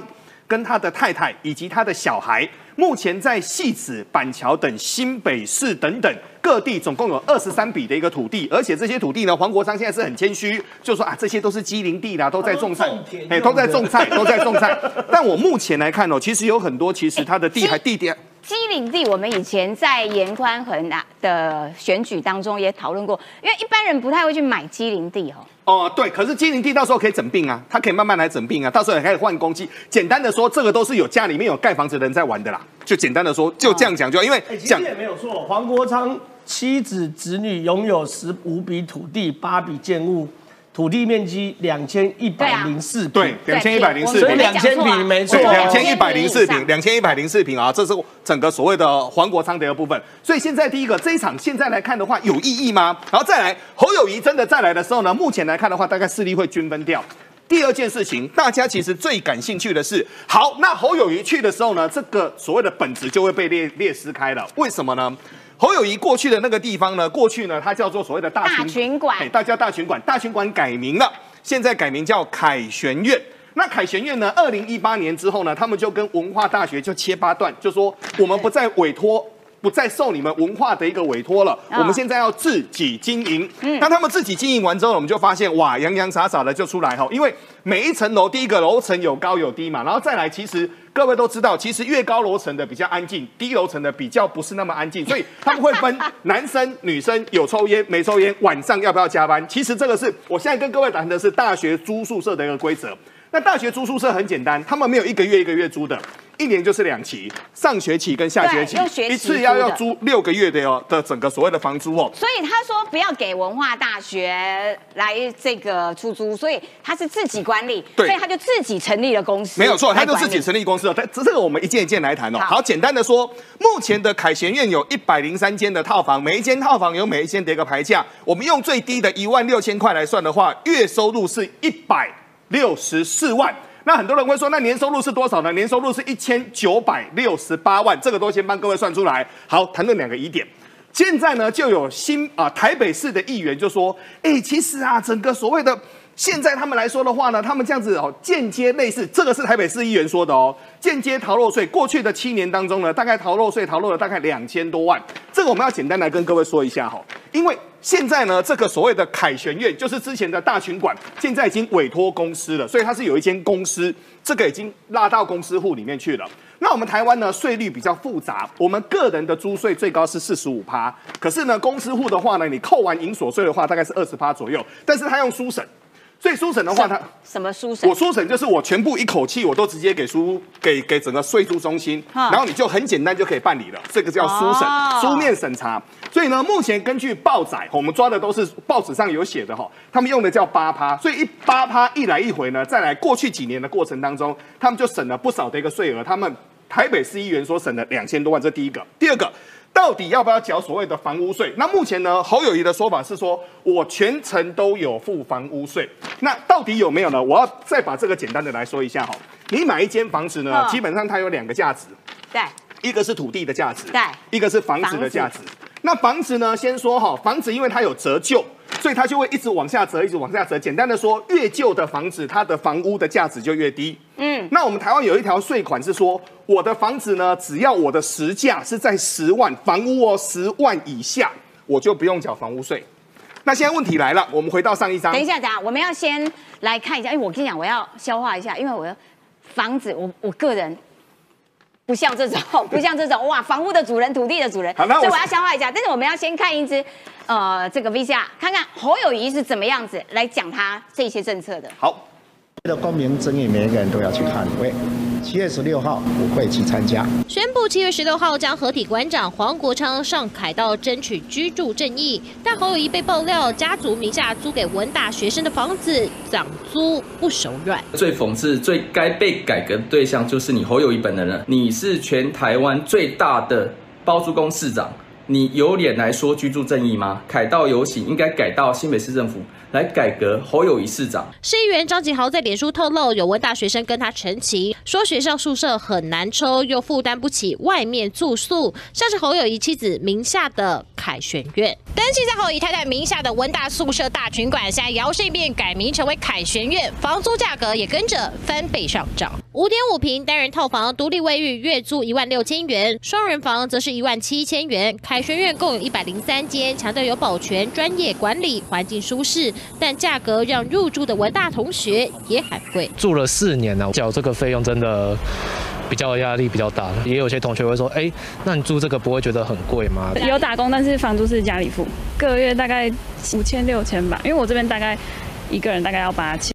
跟他的太太以及他的小孩，目前在戏子、板桥等新北市等等各地，总共有二十三笔的一个土地，而且这些土地呢，黄国昌现在是很谦虚，就说啊，这些都是机灵地啦，都在种菜哎，都在种菜，都在种菜。*laughs* 但我目前来看哦，其实有很多，其实他的地还地点。机灵地，我们以前在严宽恒啊的选举当中也讨论过，因为一般人不太会去买机灵地哦。哦，对，可是机灵地到时候可以整病啊，它可以慢慢来整病啊，到时候也可以换公鸡。简单的说，这个都是有家里面有盖房子的人在玩的啦。就简单的说，就这样讲就好，因为讲实也没有错。黄国昌妻子、子女拥有十五笔土地、八笔建物，土地面积两千一百零四平，对，两千一百零四平。两千平没错两千一百零四平，两千一百零四平啊，这是整个所谓的黄国昌的一个部分。所以现在第一个这一场现在来看的话，有意义吗？然后再来，侯友谊真的再来的时候呢，目前来看的话，大概势力会均分掉。第二件事情，大家其实最感兴趣的是，好，那侯友谊去的时候呢，这个所谓的本质就会被列列撕开了。为什么呢？侯友谊过去的那个地方呢，过去呢，它叫做所谓的大大群馆哎大家大群馆，大群馆改名了，现在改名叫凯旋院。那凯旋院呢？二零一八年之后呢，他们就跟文化大学就切八段，就说我们不再委托。不再受你们文化的一个委托了，啊我们现在要自己经营。那他们自己经营完之后，我们就发现哇，洋洋洒洒的就出来哈，因为每一层楼，第一个楼层有高有低嘛，然后再来，其实各位都知道，其实越高楼层的比较安静，低楼层的比较不是那么安静，所以他们会分男生、女生，有抽烟没抽烟，晚上要不要加班。其实这个是我现在跟各位谈的是大学租宿舍的一个规则。那大学租宿舍很简单，他们没有一个月一个月租的，一年就是两期，上学期跟下学期一次要要租六个月的哦的整个所谓的房租哦。所以他说不要给文化大学来这个出租，所以他是自己管理，对所以他就自己成立了公司，没有错，他就自己成立公司了。但这这个我们一件一件来谈哦。好好，简单的说，目前的凯旋苑有一百零三间的套房，每一间套房有每一间的一个牌价。我们用最低的一万六千块来算的话，月收入是一百六十四万。那很多人会说，那年收入是多少呢？年收入是一千九百六十八万，这个都先帮各位算出来。好，谈论两个疑点。现在呢，就有新啊、台北市的议员就说，哎、其实啊，整个所谓的现在他们来说的话呢，他们这样子哦，间接类似，这个是台北市议员说的哦，间接逃漏税。过去的七年当中呢，大概逃漏税逃漏了大概两千多万，这个我们要简单来跟各位说一下哈，因为现在呢，这个所谓的凯旋苑就是之前的大群馆，现在已经委托公司了，所以它是有一间公司，这个已经拉到公司户里面去了。那我们台湾呢，税率比较复杂，我们个人的租税最高是四十五趴，可是呢，公司户的话呢，你扣完营所税的话，大概是二十趴左右，但是他用书省，所以书审的话，它什么书审我？书审就是我全部一口气我都直接给书给给整个税租中心，然后你就很简单就可以办理了，这个叫书审、哦书面审查。所以呢，目前根据报载，我们抓的都是报纸上有写的哈，他们用的叫八趴，所以一八趴一来一回呢，再来过去几年的过程当中，他们就省了不少的一个税额，他们台北市议员说省了两千多万，这第一个，第二个。到底要不要缴所谓的房屋税？那目前呢，侯友谊的说法是说，我全程都有付房屋税。那到底有没有呢？我要再把这个简单的来说一下哈。你买一间房子呢，嗯基本上它有两个价值，对，一个是土地的价值，对一个是房子的价值。那房子呢，先说哈，房子因为它有折旧，所以它就会一直往下折，一直往下折。简单的说，越旧的房子，它的房屋的价值就越低。嗯，那我们台湾有一条税款是说，我的房子呢，只要我的实价是在十万，房屋哦十万以下，我就不用缴房屋税。那现在问题来了，我们回到上一章等一，下，等下，我们要先来看一下，因为我跟你讲，我要消化一下，因为我的房子，我我个人不像这种，*laughs* 不像这种哇，房屋的主人、土地的主人，好所以我要消化一下。但是我们要先看一支呃这个 VCR，看看侯友谊是怎么样子来讲他这些政策的。好，为了公平正义，每一个人都要去看会。七月十六号我会去参加。宣布七月十六号将合体馆长黄国昌上凯道争取居住正义，但侯友谊被爆料家族名下租给文大学生的房子涨租不手软。最讽刺、最该被改革的对象就是你侯友谊本人了。你是全台湾最大的包租公市长，你有脸来说居住正义吗？凯道游行应该改到新北市政府来改革侯友谊市长。市议员张景豪在脸书透露，有文大学生跟他陈情，说学校宿舍很难抽，又负担不起外面住宿，像是侯友谊妻子名下的凯旋苑。登记在侯友太太名下的文大宿舍大群馆，现在摇身一变改名成为凯旋苑，房租价格也跟着翻倍上涨。五点五平单人套房，独立卫浴，月租一万六千元；双人房则是一万七千元。凯旋苑共有一百零三间，强调有保全、专业管理、环境舒适，但价格让入住的文大同学也很贵。住了四年了，缴这个费用真的比较压力比较大。也有些同学会说，哎，那你住这个不会觉得很贵吗？有打工，但是房租是家里付，个月大概五千六千吧。因为我这边大概一个人大概要八千。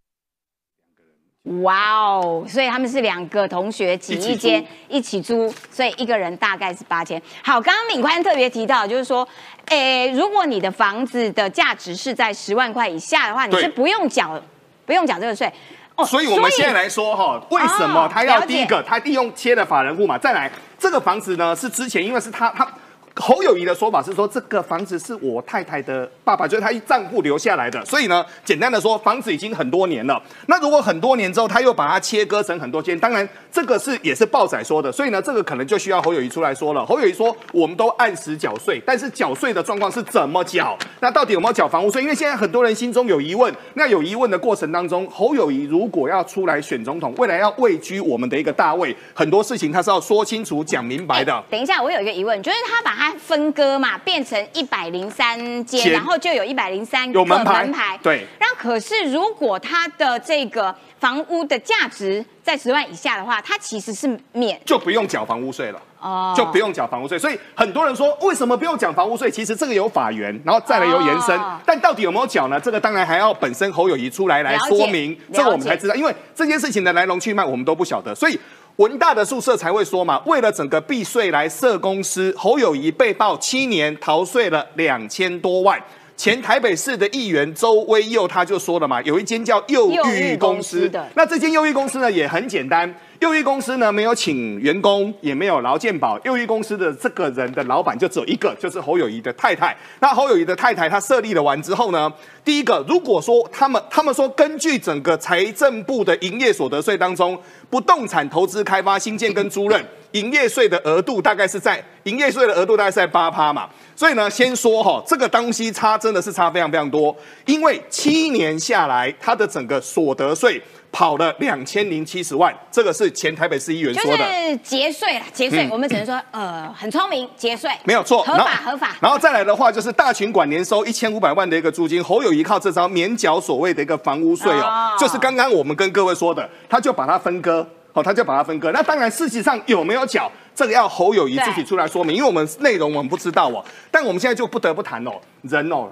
哇哦，所以他们是两个同学挤一间一起租，所以一个人大概是八千。好，刚刚敏宽特别提到，就是说，诶，如果你的房子的价值是在十万块以下的话，你是不用缴不用缴这个税。哦，所以我们现在来说哈，为什么他要第一个，他利用切的法人户嘛？再来，这个房子呢是之前因为是他他。侯友谊的说法是说，这个房子是我太太的爸爸，就是他一账户留下来的。所以呢，简单的说，房子已经很多年了。那如果很多年之后，他又把它切割成很多间，当然这个是也是报仔说的。所以呢，这个可能就需要侯友谊出来说了。侯友谊说，我们都按时缴税，但是缴税的状况是怎么缴？那到底有没有缴房屋税？因为现在很多人心中有疑问。那有疑问的过程当中，侯友谊如果要出来选总统，未来要位居我们的一个大位，很多事情他是要说清楚、讲明白的。等一下，我有一个疑问，就是他把它。分割嘛，变成一百零三间，然后就有一百零三个门牌。对。然后可是，如果它的这个房屋的价值在十万以下的话，它其实是免，就不用缴房屋税了。哦。就不用缴房屋税，所以很多人说，为什么不用缴房屋税？其实这个有法源，然后再来有延伸，但到底有没有缴呢？这个当然还要本身侯友谊出来来说明，这个我们才知道，因为这件事情的来龙去脉我们都不晓得，所以。文大的宿舍才会说嘛，为了整个避税来设公司，侯友谊被曝七年逃税了两千多万。前台北市的议员周威佑他就说了嘛，有一间叫幼育公司的，那这间幼育公司呢也很简单。幼育公司呢没有请员工，也没有劳健保。幼育公司的这个人的老板就只有一个，就是侯友谊的太太。那侯友谊的太太她设立了完之后呢，第一个，如果说他们他们说根据整个财政部的营业所得税当中，不动产投资开发新建跟租赁营业税的额度大概是在营业税的额度大概是在八趴嘛。所以呢，先说哈，这个东西差真的是差非常非常多，因为七年下来，它的整个所得税。跑了两千零七十万，这个是前台北市议员说的，就是节税了，节税，我们只能说，呃，很聪明，节税没有错，合法合法。然后再来的话，就是大群馆年收一千五百万的一个租金，侯友谊靠这招免缴所谓的一个房屋税哦，就是刚刚我们跟各位说的，他就把它分割，哦，他就把它分割。那当然，事实上有没有缴，这个要侯友谊自己出来说明，因为我们内容我们不知道哦。但我们现在就不得不谈哦，人哦。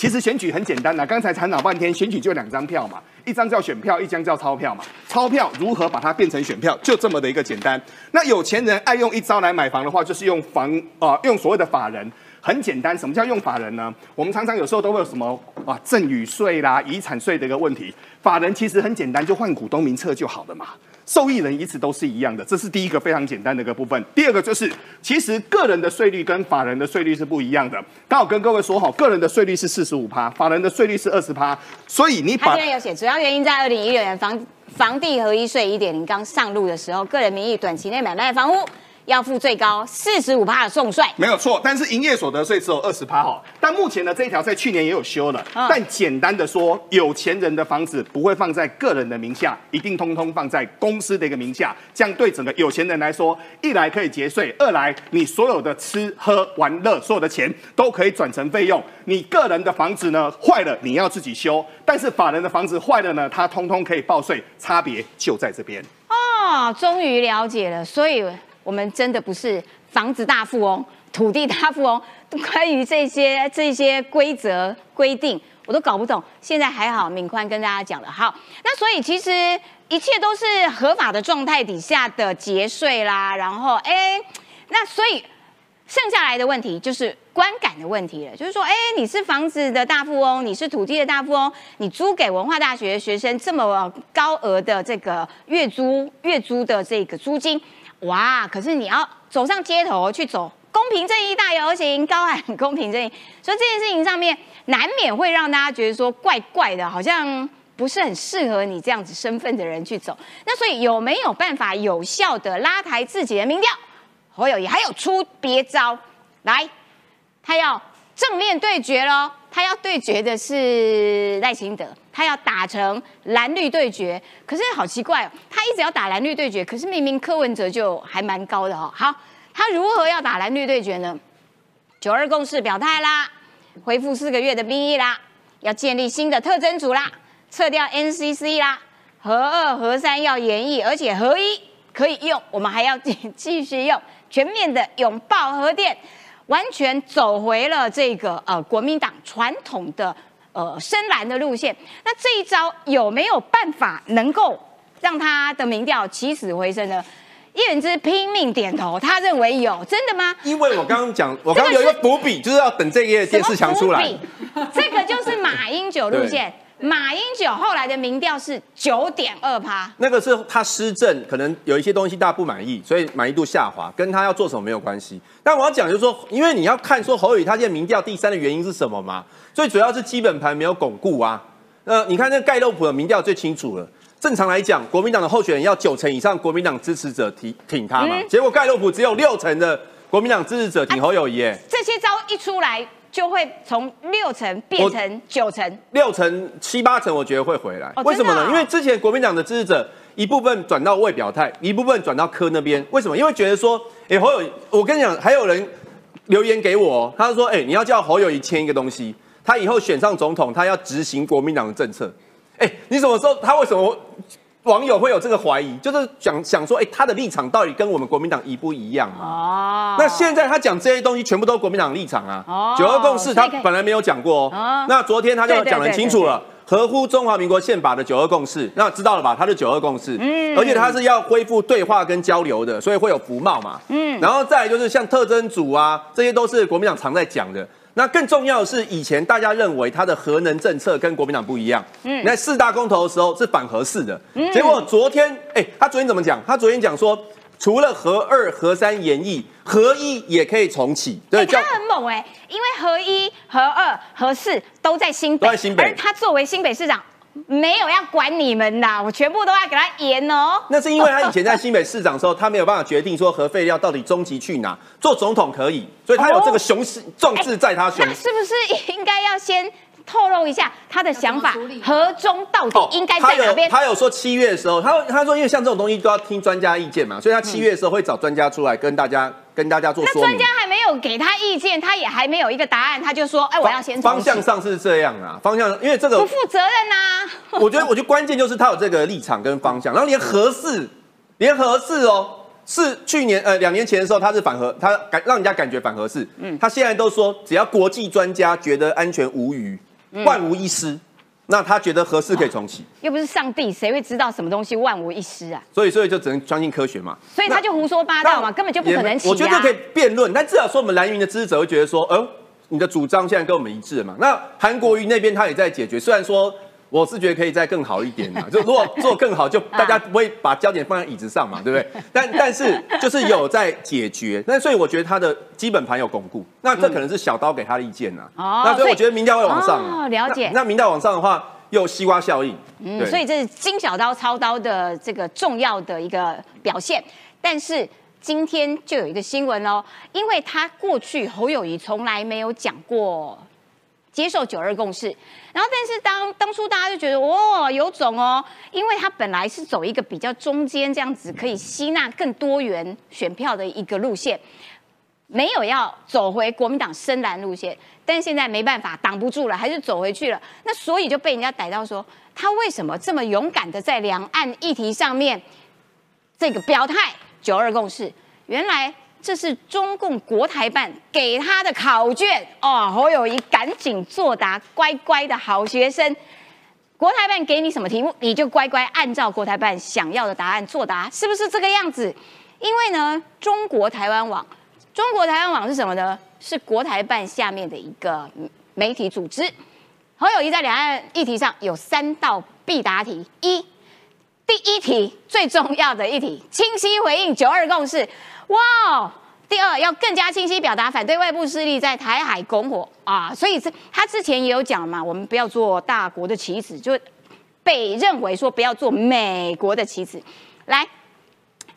其实选举很简单的，刚才谈老半天，选举就两张票嘛，一张叫选票，一张叫钞票嘛。钞票如何把它变成选票，就这么的一个简单。那有钱人爱用一招来买房的话，就是用房啊，用所谓的法人，很简单。什么叫用法人呢？我们常常有时候都会有什么啊，赠与税啦、遗产税的一个问题。法人其实很简单，就换股东名册就好了嘛。受益人一直都是一样的，这是第一个非常简单的一个部分。第二个就是，其实个人的税率跟法人的税率是不一样的。刚好跟各位说好，个人的税率是四十五趴，法人的税率是二十趴。所以你把他现在有写，主要原因在二零一六年房房地合一税一点零刚上路的时候，个人名义短期内买卖房屋。要付最高四十五趴的送税，没有错。但是营业所得税只有二十趴哈。但目前呢，这一条在去年也有修了。但简单的说，有钱人的房子不会放在个人的名下，一定通通放在公司的一个名下。这样对整个有钱人来说，一来可以节税，二来你所有的吃喝玩乐所有的钱都可以转成费用。你个人的房子呢坏了，你要自己修；但是法人的房子坏了呢，他通通可以报税，差别就在这边。哦，终于了解了，所以。我们真的不是房子大富翁、土地大富翁，关于这些这些规则规定，我都搞不懂。现在还好，敏宽跟大家讲了。好，那所以其实一切都是合法的状态底下的节税啦。然后，哎，那所以剩下来的问题就是观感的问题了。就是说，哎，你是房子的大富翁，你是土地的大富翁，你租给文化大学学生这么高额的这个月租月租的这个租金。哇！可是你要走上街头去走公平正义大游行，高喊公平正义，所以这件事情上面难免会让大家觉得说怪怪的，好像不是很适合你这样子身份的人去走。那所以有没有办法有效的拉抬自己的民调？侯友谊还有出别招来，他要正面对决喽。他要对决的是赖清德，他要打成蓝绿对决，可是好奇怪哦，他一直要打蓝绿对决，可是明明柯文哲就还蛮高的哦。好，他如何要打蓝绿对决呢？九二共识表态啦，恢复四个月的兵役啦，要建立新的特征组啦，撤掉 NCC 啦，核二核三要演绎，而且核一可以用，我们还要继继续用，全面的拥抱核电。完全走回了这个呃国民党传统的呃深蓝的路线，那这一招有没有办法能够让他的民调起死回生呢？叶元之拼命点头，他认为有，真的吗？因为我刚刚讲，我刚刚有一个伏笔，就是要等这页电视墙出来。这个就是马英九路线。马英九后来的民调是九点二趴，那个是他施政可能有一些东西大家不满意，所以满意度下滑，跟他要做什么没有关系。但我要讲就是说，因为你要看说侯友宜他现在民调第三的原因是什么嘛？最主要是基本盘没有巩固啊。呃，你看那个盖洛普的民调最清楚了。正常来讲，国民党的候选人要九成以上国民党支持者挺挺他嘛，结果盖洛普只有六成的国民党支持者挺侯友宜。这些招一出来。就会从六成变成九成，六成七八成，我觉得会回来。为什么呢？因为之前国民党的支持者一部分转到未表态，一部分转到柯那边。为什么？因为觉得说，哎，侯友，我跟你讲，还有人留言给我，他说，哎，你要叫侯友谊签一个东西，他以后选上总统，他要执行国民党的政策。哎，你怎么说？他为什么？网友会有这个怀疑，就是想想说，哎，他的立场到底跟我们国民党一不一样嘛？哦，那现在他讲这些东西，全部都是国民党立场啊。哦，九二共识他本来没有讲过哦。那昨天他就讲得清楚了，合乎中华民国宪法的九二共识，那知道了吧？他是九二共识，嗯，而且他是要恢复对话跟交流的，所以会有服贸嘛，嗯，然后再就是像特征组啊，这些都是国民党常在讲的。那更重要的是，以前大家认为他的核能政策跟国民党不一样。嗯，那四大公投的时候是反核四的。嗯，结果昨天，哎，他昨天怎么讲？他昨天讲说，除了核二、核三延役，核一也可以重启。对，他很猛哎，因为核一、核二、核四都在新北，都在新北。而他作为新北市长。没有要管你们的，我全部都要给他严哦。那是因为他以前在新北市长的时候，他没有办法决定说核废料到底终极去哪。做总统可以，所以他有这个雄心壮志在他胸。那是不是应该要先？透露一下他的想法，核中到底应该在哪边？他有说七月的时候，他他说因为像这种东西都要听专家意见嘛，所以他七月的时候会找专家出来跟大家跟大家做说明。那专家还没有给他意见，他也还没有一个答案，他就说：“哎，我要先。”方向上是这样啊，方向因为这个不负责任呐。我觉得，我觉得关键就是他有这个立场跟方向，然后连合适，连合适哦，是去年呃两年前的时候他是反核，他感让人家感觉反核适，嗯，他现在都说只要国际专家觉得安全无虞。万无一失，那他觉得合适可以重启，又不是上帝，谁会知道什么东西万无一失啊？所以，所以就只能相信科学嘛。所以他就胡说八道嘛，根本就不可能起我觉得可以辩论，但至少说我们蓝云的支持者会觉得说，呃，你的主张现在跟我们一致嘛。那韩国瑜那边他也在解决，虽然说。我是觉得可以再更好一点嘛，*laughs* 就如果做更好，就大家不会把焦点放在椅子上嘛，对不对？*laughs* 但但是就是有在解决，那所以我觉得他的基本盘有巩固，那这可能是小刀给他的意见呐。哦，那所以我觉得民调会往上。哦，了解。那民调往上的话，又西瓜效应。嗯，所以这是金小刀操刀的这个重要的一个表现。但是今天就有一个新闻哦，因为他过去侯友谊从来没有讲过。接受九二共识，然后但是当当初大家就觉得哦有种哦，因为他本来是走一个比较中间这样子，可以吸纳更多元选票的一个路线，没有要走回国民党深蓝路线，但是现在没办法挡不住了，还是走回去了。那所以就被人家逮到说，他为什么这么勇敢的在两岸议题上面这个表态九二共识？原来。这是中共国台办给他的考卷哦，侯友谊赶紧作答，乖乖的好学生。国台办给你什么题目，你就乖乖按照国台办想要的答案作答，是不是这个样子？因为呢，中国台湾网，中国台湾网是什么呢？是国台办下面的一个媒体组织。侯友谊在两岸议题上有三道必答题：一，第一题最重要的一题，清晰回应九二共识。哇！第二，要更加清晰表达反对外部势力在台海拱火啊！所以这他之前也有讲嘛，我们不要做大国的棋子，就被认为说不要做美国的棋子。来，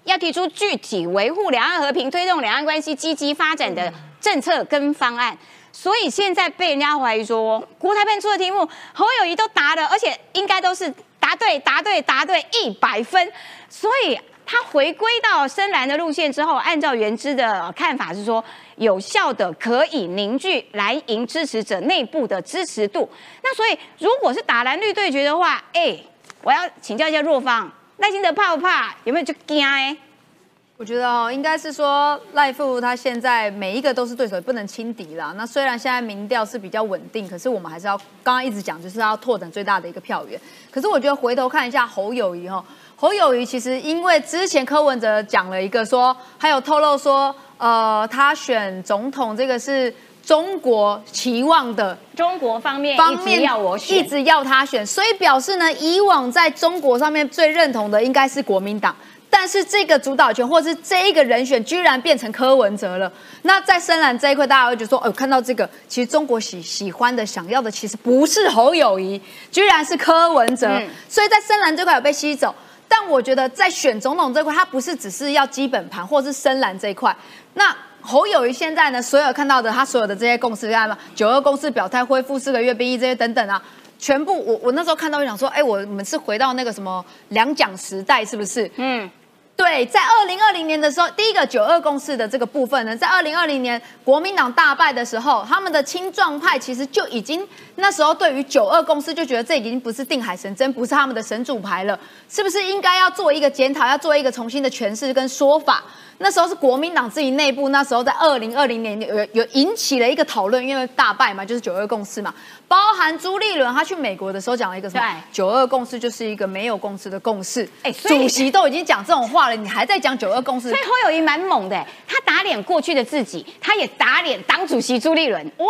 要提出具体维护两岸和平、推动两岸关系积极发展的政策跟方案。所以现在被人家怀疑说，国台办出的题目，侯友谊都答了，而且应该都是答对、答对、答对一百分，所以。他回归到深蓝的路线之后，按照原知的看法是说，有效的可以凝聚蓝营支持者内部的支持度。那所以，如果是打蓝绿对决的话，哎，我要请教一下若芳，赖清德怕不怕？有没有就惊？哎，我觉得哦，应该是说赖富他现在每一个都是对手，不能轻敌啦。那虽然现在民调是比较稳定，可是我们还是要刚刚一直讲，就是要拓展最大的一个票源。可是我觉得回头看一下侯友谊哈。侯友谊其实因为之前柯文哲讲了一个说，还有透露说，呃，他选总统这个是中国期望的中国方面方面要我选，一直要他选，所以表示呢，以往在中国上面最认同的应该是国民党。但是这个主导权或是这一个人选，居然变成柯文哲了。那在深蓝这一块，大家会觉得说，哦，看到这个，其实中国喜喜欢的、想要的，其实不是侯友谊，居然是柯文哲。嗯所以在深蓝这块有被吸走。但我觉得在选总统这块，他不是只是要基本盘或是深蓝这一块。那侯友谊现在呢，所有看到的他所有的这些共识，看到？九二共识表态、恢复四个月兵役这些等等啊，全部我我那时候看到就想说，哎，我们是回到那个什么两蒋时代，是不是？嗯，对，在二零二零年的时候，第一个九二共识的这个部分呢，在二零二零年国民党大败的时候，他们的青壮派其实就已经那时候对于九二共识就觉得这已经不是定海神针，不是他们的神主牌了，是不是应该要做一个检讨，要做一个重新的诠释跟说法？那时候是国民党自己内部，那时候在二零二零年有有有引起了一个讨论，因为大败嘛，就是九二共识嘛，包含朱立伦他去美国的时候讲了一个什么九二共识就是一个没有共识的共识，哎主席都已经讲这种话了，你还在讲九二共识所以？侯友谊蛮猛的，他打脸过去的自己，他也打脸党主席朱立伦，哇，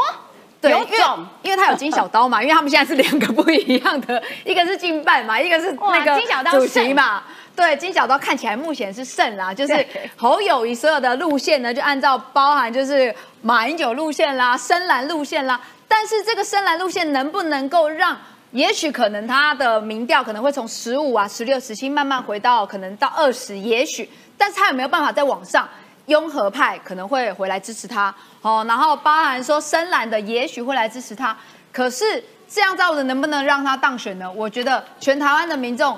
对，有种。因为他有金小刀嘛，因为他们现在是两个不一样的，一个是竞办嘛，一个是那个主席胜嘛。对，金小刀看起来目前是胜啦，*laughs* 就是侯友谊所有的路线呢，就按照包含就是马英九路线啦、深蓝路线啦，但是这个深蓝路线能不能够让？也许可能他的民调可能会从十五啊、十六、十七慢慢回到可能到二十，也许，但是他有没有办法再往上？拥和派可能会回来支持他哦，然后包含说深蓝的也许会来支持他，可是这样造的能不能让他当选呢？我觉得全台湾的民众。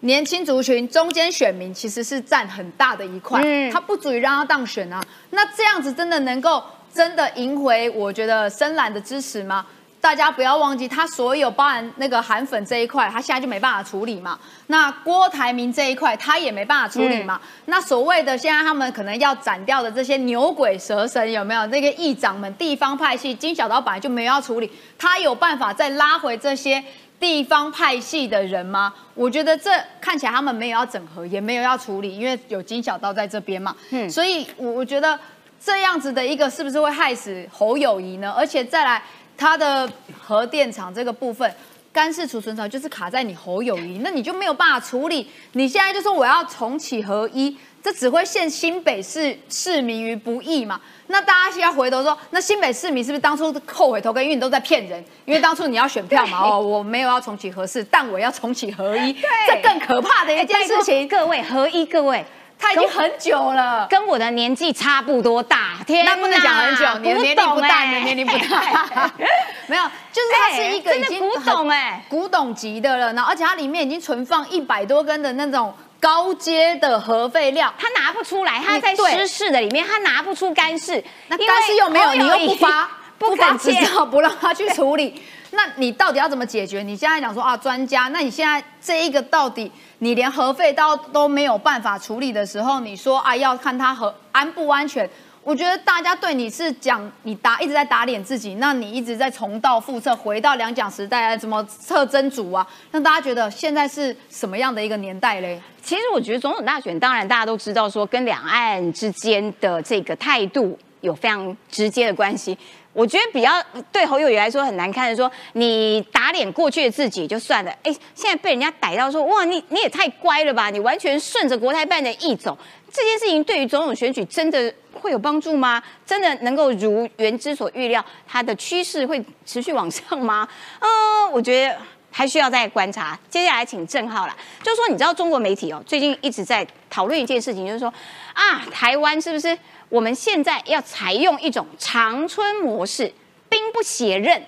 年轻族群、中间选民其实是占很大的一块，嗯他不足以让他当选啊。那这样子真的能够真的赢回我觉得深蓝的支持吗？大家不要忘记，他所有包含那个韩粉这一块，他现在就没办法处理嘛。那郭台铭这一块，他也没办法处理嘛。那所谓的现在他们可能要斩掉的这些牛鬼蛇神，有没有？那个议长们、地方派系，金小刀本来就没有要处理，他有办法再拉回这些地方派系的人吗？我觉得这看起来他们没有要整合，也没有要处理，因为有金小刀在这边嘛。嗯所以我我觉得这样子的一个是不是会害死侯友谊呢？而且再来，他的核电厂这个部分。干式储存槽就是卡在你侯友谊，那你就没有办法处理。你现在就说我要重启合一，这只会陷新北市市民于不义嘛？那大家现在回头说，那新北市民是不是当初后悔投根？因为你都在骗人，因为当初你要选票嘛，哦，我没有要重启合适，但我要重启合一，这更可怕的一件事情。各位合一，各位，他已经很久了，跟我的年纪差不多大，天哪，那不能讲很久，你的年龄不大，哎你的年龄不大，*laughs* 没有，就是它是一个已经古董哎古董级的了，然后而且它里面已经存放一百多根的那种高阶的核废料，他拿不出来，他在对湿式的里面，他拿不出干式，那但是又没有，你又不发，不发肯切，执照，不让他去处理。那你到底要怎么解决？你现在讲说啊，专家，那你现在这一个到底你连核废料都没有办法处理的时候，你说啊要看它核安不安全？我觉得大家对你是讲你打一直在打脸自己，那你一直在重蹈覆辙，回到两蒋时代啊，怎么测真主啊？让大家觉得现在是什么样的一个年代嘞？其实我觉得总统大选，当然大家都知道说跟两岸之间的这个态度有非常直接的关系。我觉得比较对侯友谊来说很难看的说，你打脸过去的自己就算了，哎，现在被人家逮到说，哇，你你也太乖了吧，你完全顺着国台办的意走，这件事情对于总统选举真的会有帮助吗？真的能够如原之所预料，它的趋势会持续往上吗？嗯，我觉得。还需要再观察。接下来请郑浩啦，就是说，你知道中国媒体哦，最近一直在讨论一件事情，就是说啊，台湾是不是我们现在要采用一种长春模式，兵不血刃，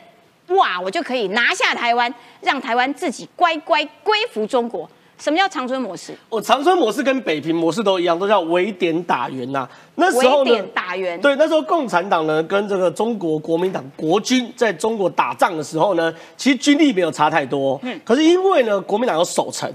哇，我就可以拿下台湾，让台湾自己乖乖归服中国。什么叫长春模式？我长春模式跟北平模式都一样，都叫围点打援呐、那时候点，打援，对，那时候共产党呢跟这个中国国民党国军在中国打仗的时候呢，其实军力没有差太多。嗯可是因为呢，国民党有守城。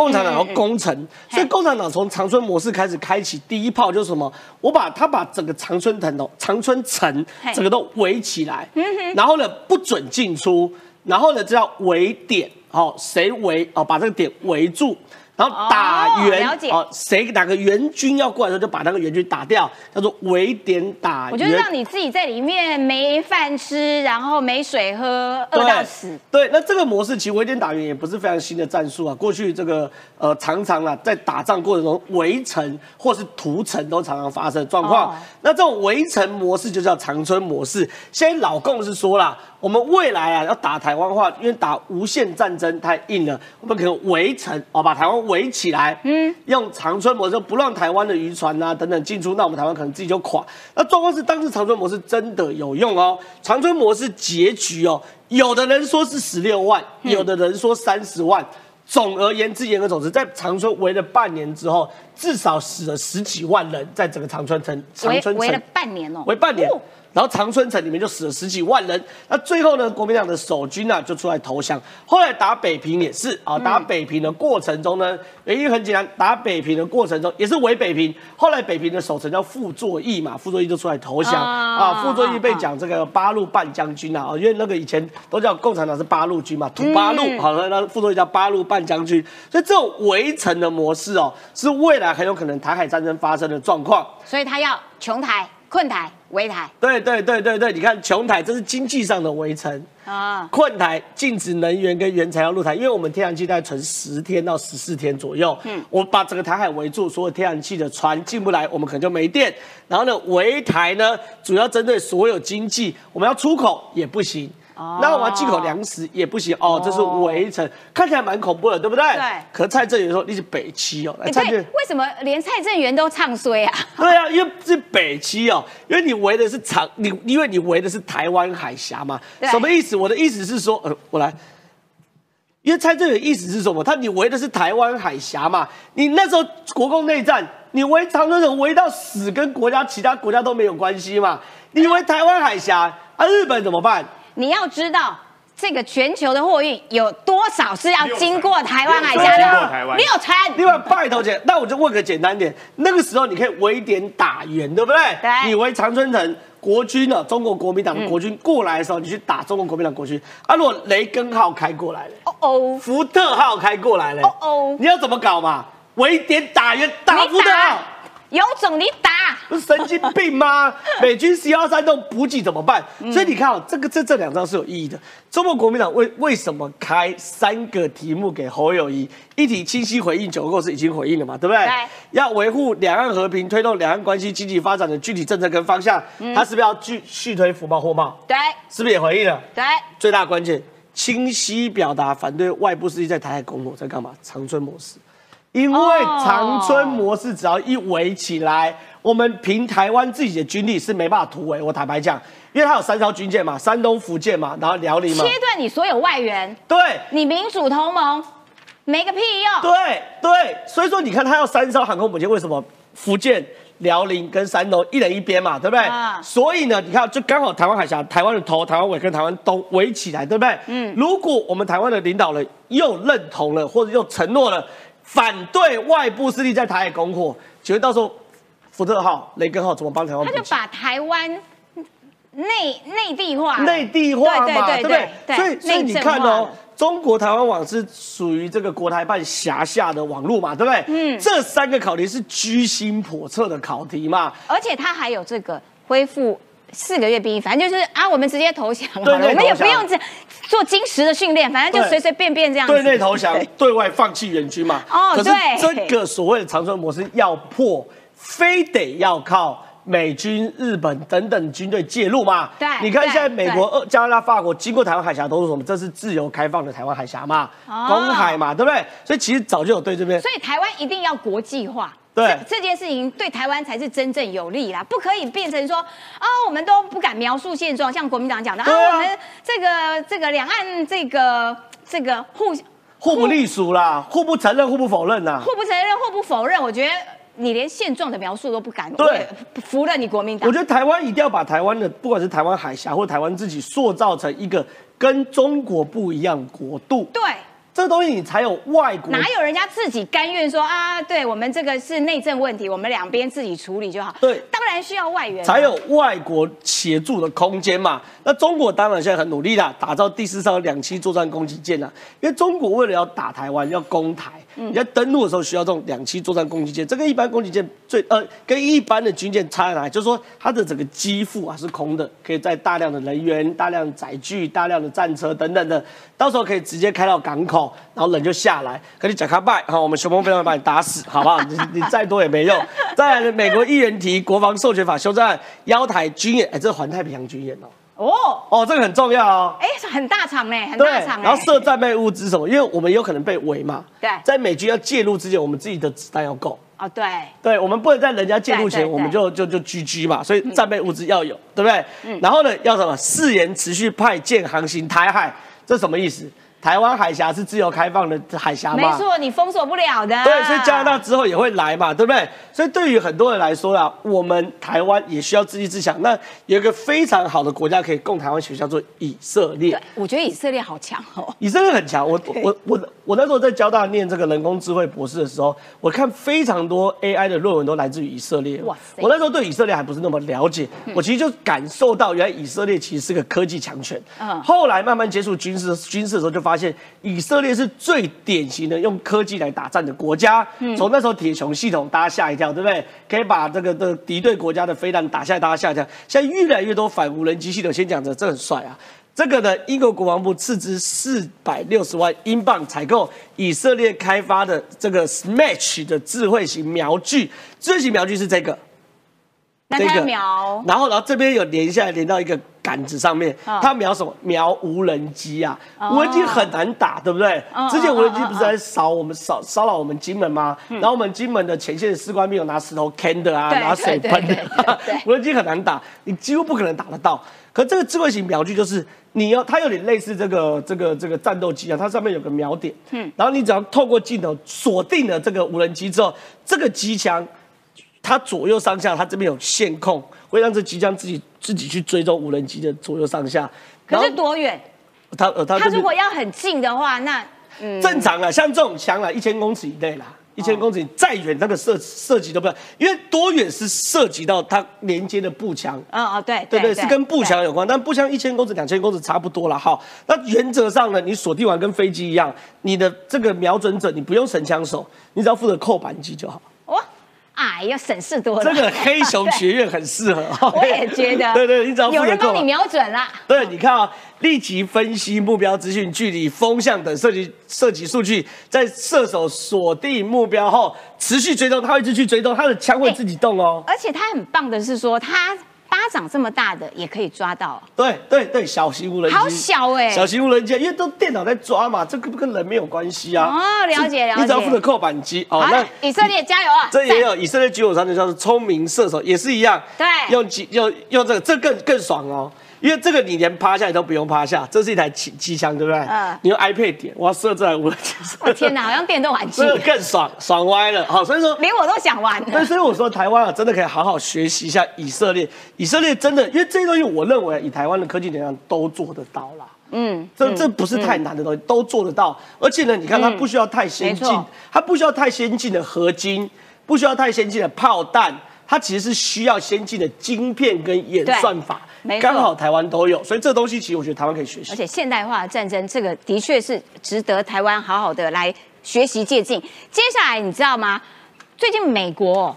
共产党要攻城，所以共产党从长春模式开始开启第一炮就是什么？我把他把整个长春藤哦，长春城整个都围起来，然后呢不准进出，然后呢这叫围点，哦，谁围哦把这个点围住，然然后打援哦了解哦，谁哪个援军要过来的时候，就把那个援军打掉，叫做围点打援。我就是让你自己在里面没饭吃，然后没水喝，饿到死。对，那这个模式其实围点打援也不是非常新的战术啊。过去这个呃常常啊在打仗过程中围城或是屠城都常常发生的状况。哦那这种围城模式就叫长春模式。现在老共是说啦，我们未来啊要打台湾的话，因为打无限战争太硬了，我们可能围城哦，把台湾围起来，嗯，用长春模式不让台湾的渔船啊等等进出，那我们台湾可能自己就垮。那状况是当时长春模式真的有用哦，长春模式结局哦，有的人说是十六万，有的人说三十万。总而言之，言而总之，在长春围了半年之后，至少死了十几万人，在整个长春城，长春城围围了半年哦，围半年哦。然后长春城里面就死了十几万人，那最后呢，国民党的守军啊就出来投降。后来打北平也是啊，打北平的过程中呢，原因很简单，打北平的过程中也是围北平。后来北平的守城叫傅作义嘛，傅作义就出来投降啊啊。傅作义被讲这个八路半将军啊，因为那个以前都叫共产党是八路军嘛，土八路，好了，那傅作义叫八路半将军。所以这种围城的模式哦，是未来很有可能台海战争发生的状况。所以他要穷台、困台、围台对对对对对，你看琼台这是经济上的围城，啊。困台禁止能源跟原材料入台，因为我们天然气大概存十天到十四天左右，嗯，我把整个台海围住，所有天然气的船进不来，我们可能就没电。然后呢，围台呢主要针对所有经济，我们要出口也不行。那我要进口粮食也不行哦，这是围城，看起来蛮恐怖的，对不对？对可蔡正元说你是北七哦，蔡正元为什么连蔡正元都唱衰啊？*laughs* 对啊，因为是北七哦，因为你围的是长，你因为你围的是台湾海峡嘛，什么意思？我的意思是说，呃，我来，因为蔡正元意思是什么？他你围的是台湾海峡嘛，你那时候国共内战，你围长春城围到死，跟国家其他国家都没有关系嘛，你围台湾海峡，啊，日本怎么办？你要知道。这个全球的货运有多少是要经过台湾海峡的？六成。另外，拜托姐，那我就问个简单点，那个时候你可以围点打援，对不对？对你围长春城，国军呢，中国国民党的国军过来的时候，你去打中国国民党国军。啊，如果雷根号开过来了，哦哦，福特号开过来了，哦哦你要怎么搞嘛？围点打援，打你福特号打。，有种你打。不是神经病吗？*laughs* 美军 C 幺三这种补给怎么办？嗯所以你看哦，这个这这两张是有意义的。中国国民党为为什么开三个题目给侯友谊？一题清晰回应九个构是已经回应了嘛，对不对？对要维护两岸和平，推动两岸关系经济发展的具体政策跟方向，嗯他是不是要续续推福茂货贸？对是不是也回应了？对，最大关键，清晰表达反对外部势力在台海攻火，在干嘛？长春模式。因为哦长春模式只要一围起来，我们凭台湾自己的军力是没办法突围。我坦白讲，因为它有三艘军舰嘛，山东、福建嘛，然后辽宁嘛，切断你所有外援，对你民主同盟没个屁用。对对，所以说你看它要三艘航空母舰，为什么福建？辽宁跟山东一人一边嘛，对不对？啊所以呢，你看，就刚好台湾海峡、台湾的头、台湾尾跟台湾东围起来，对不对？嗯，如果我们台湾的领导人又认同了，或者又承诺了反对外部势力在台海攻火，请问到时候福特号、雷根号怎么帮台湾？他就把台湾内内地化了，内地化嘛，对对不对？对所以所以你看哦，中国台湾网是属于这个国台办辖下的网络嘛，对不对？嗯，这三个考题是居心叵测的考题嘛。而且他还有这个恢复四个月兵役，反正就是啊，我们直接投降了，我们也不用这做精实的训练，反正就对随随便便这样子。对内投降，对外放弃援军嘛。*laughs* 哦可是对这个所谓的长春模式要破，非得要靠。美军、日本等等军队介入嘛？对你看现在美国、呃加拿大、法国经过台湾海峡都是什么？这是自由开放的台湾海峡嘛，哦公海嘛，对不对？所以其实早就有对这边所以台湾一定要国际化。对这这件事情对台湾才是真正有利啦，不可以变成说啊、我们都不敢描述现状，像国民党讲的啊，啊我们这个这个两岸这个这个互互不隶属啦，互不承认、互不否认呐。互不承认、互不否认，我觉得你连现状的描述都不敢，对服了你国民党我。觉得台湾一定要把台湾的，不管是台湾海峡或台湾自己，塑造成一个跟中国不一样国度。对，这个东西你才有外国哪有人家自己甘愿说啊？对我们这个是内政问题，我们两边自己处理就好。对当然需要外援啊，才有外国协助的空间嘛。那中国当然现在很努力啦，打造第四艘两栖作战攻击舰啦。因为中国为了要打台湾，要攻台，你在登陆的时候需要这种两栖作战攻击舰，这个一般攻击舰最呃跟一般的军舰差在哪里？就是说它的整个机腹啊是空的，可以载大量的人员、大量载具、大量的战车等等的，到时候可以直接开到港口，然后人就下来，跟你讲开拜，好，我们雄风飞船把你打死，好不好？*laughs* 你你再多也没用。再来，美国议员提国防授权法修正案，邀台军演，哎，这是环太平洋军演哦。哦，哦，这个很重要哦。哎，很大场呢，很，大场哎。然后设战备物资什么，因为我们有可能被围嘛。对在美军要介入之前，我们自己的子弹要够。哦，对，对，我们不能在人家介入前，我们就就就狙击嘛，所以战备物资要有，对不对？嗯然后呢，要什么？誓言持续派舰航行台海，这什么意思？台湾海峡是自由开放的海峡嘛？没错，你封锁不了的。对，所以加拿大之后也会来嘛，对不对？所以对于很多人来说啦，我们台湾也需要自立自强。那有一个非常好的国家可以供台湾学，叫做以色列。对，我觉得以色列好强哦。以色列很强，我我我我那时候在交大念这个人工智慧博士的时候，我看非常多 AI 的论文都来自于以色列。哇塞我那时候对以色列还不是那么了解，我其实就感受到原来以色列其实是个科技强权。嗯后来慢慢接触军事军事的时候，就发现以色列是最典型的用科技来打战的国家。从那时候铁穹系统，大家吓一跳，对不对？可以把这个的敌对国家的飞弹打下来，大家吓一跳。现在越来越多反无人机系统，先讲着，这很帅啊。这个呢，英国国防部斥资四百六十万英镑采购以色列开发的这个 Smash 的智慧型瞄具。智慧型瞄具是这个，那他要瞄，然后然后这边有连下来，连到一个杆子上面，嗯它瞄什么？瞄无人机啊！哦无人机很难打，对不对嗯？之前无人机不是在扫我们扫骚扰我们金门吗？然后我们金门的前线士官兵有拿石头 can 的啊，拿水喷的无人机很难打，你几乎不可能打得到。可这个智慧型瞄具就是你要，它有点类似这个这个这个战斗机啊，它上面有个瞄点，嗯，然后你只要透过镜头锁定了这个无人机之后，这个机枪它左右上下它这边有线控，会让这机枪自己自己去追踪无人机的左右上下。可是多远？它呃它他这边如果要很近的话，那嗯，正常啊，像这种枪啊，一千公尺以内啦。一千公尺再远，那个射射击都不要，因为多远是涉及到它连接的步枪，嗯哦对对对，是跟步枪有关，但步枪一千公尺、两千公尺差不多了哈。那原则上呢，你锁定完跟飞机一样，你的这个瞄准者你不用神枪手，你只要负责扣扳机就好。哇，哎呀，省事多了。这个黑熊学院很适合。*laughs* 我也觉得，对对，你只要。有人帮你瞄准啦。对，你看啊、立即分析目标资讯、距离、风向等设计设计数据，在射手锁定目标后，持续追踪，他会一直去追踪，他的枪会自己动哦。而且他很棒的是说，他巴掌这么大的也可以抓到，对对对，小型无人机，好小哎小型无人机，因为都电脑在抓嘛，这个跟人没有关系啊。哦了解了解你只要负责扣扳机哦。好那，以色列加油啊！这也有以色列举火商就叫做聪明射手，也是一样。对用机用用这个，这更更爽哦。因为这个你连趴下你都不用趴下，这是一台机机枪，对不对？嗯你用 iPad 点，我要射这台无人机。我天哪，好像电动玩具这，个更爽，爽歪了。好，所以说。连我都想玩对，所以我说台湾啊，真的可以好好学习一下以色列。以色列真的，因为这些东西，我认为以台湾的科技能量都做得到啦。嗯，这这不是太难的东西，都做得到。而且呢，你看它不需要太先进它不需要太先进的合金，不需要太先进的炮弹，它其实是需要先进的晶片跟演算法刚好台湾都有，所以这东西其实我觉得台湾可以学习而。且现代化的战争，这个的确是值得台湾好好的来学习借鉴。接下来你知道吗？最近美国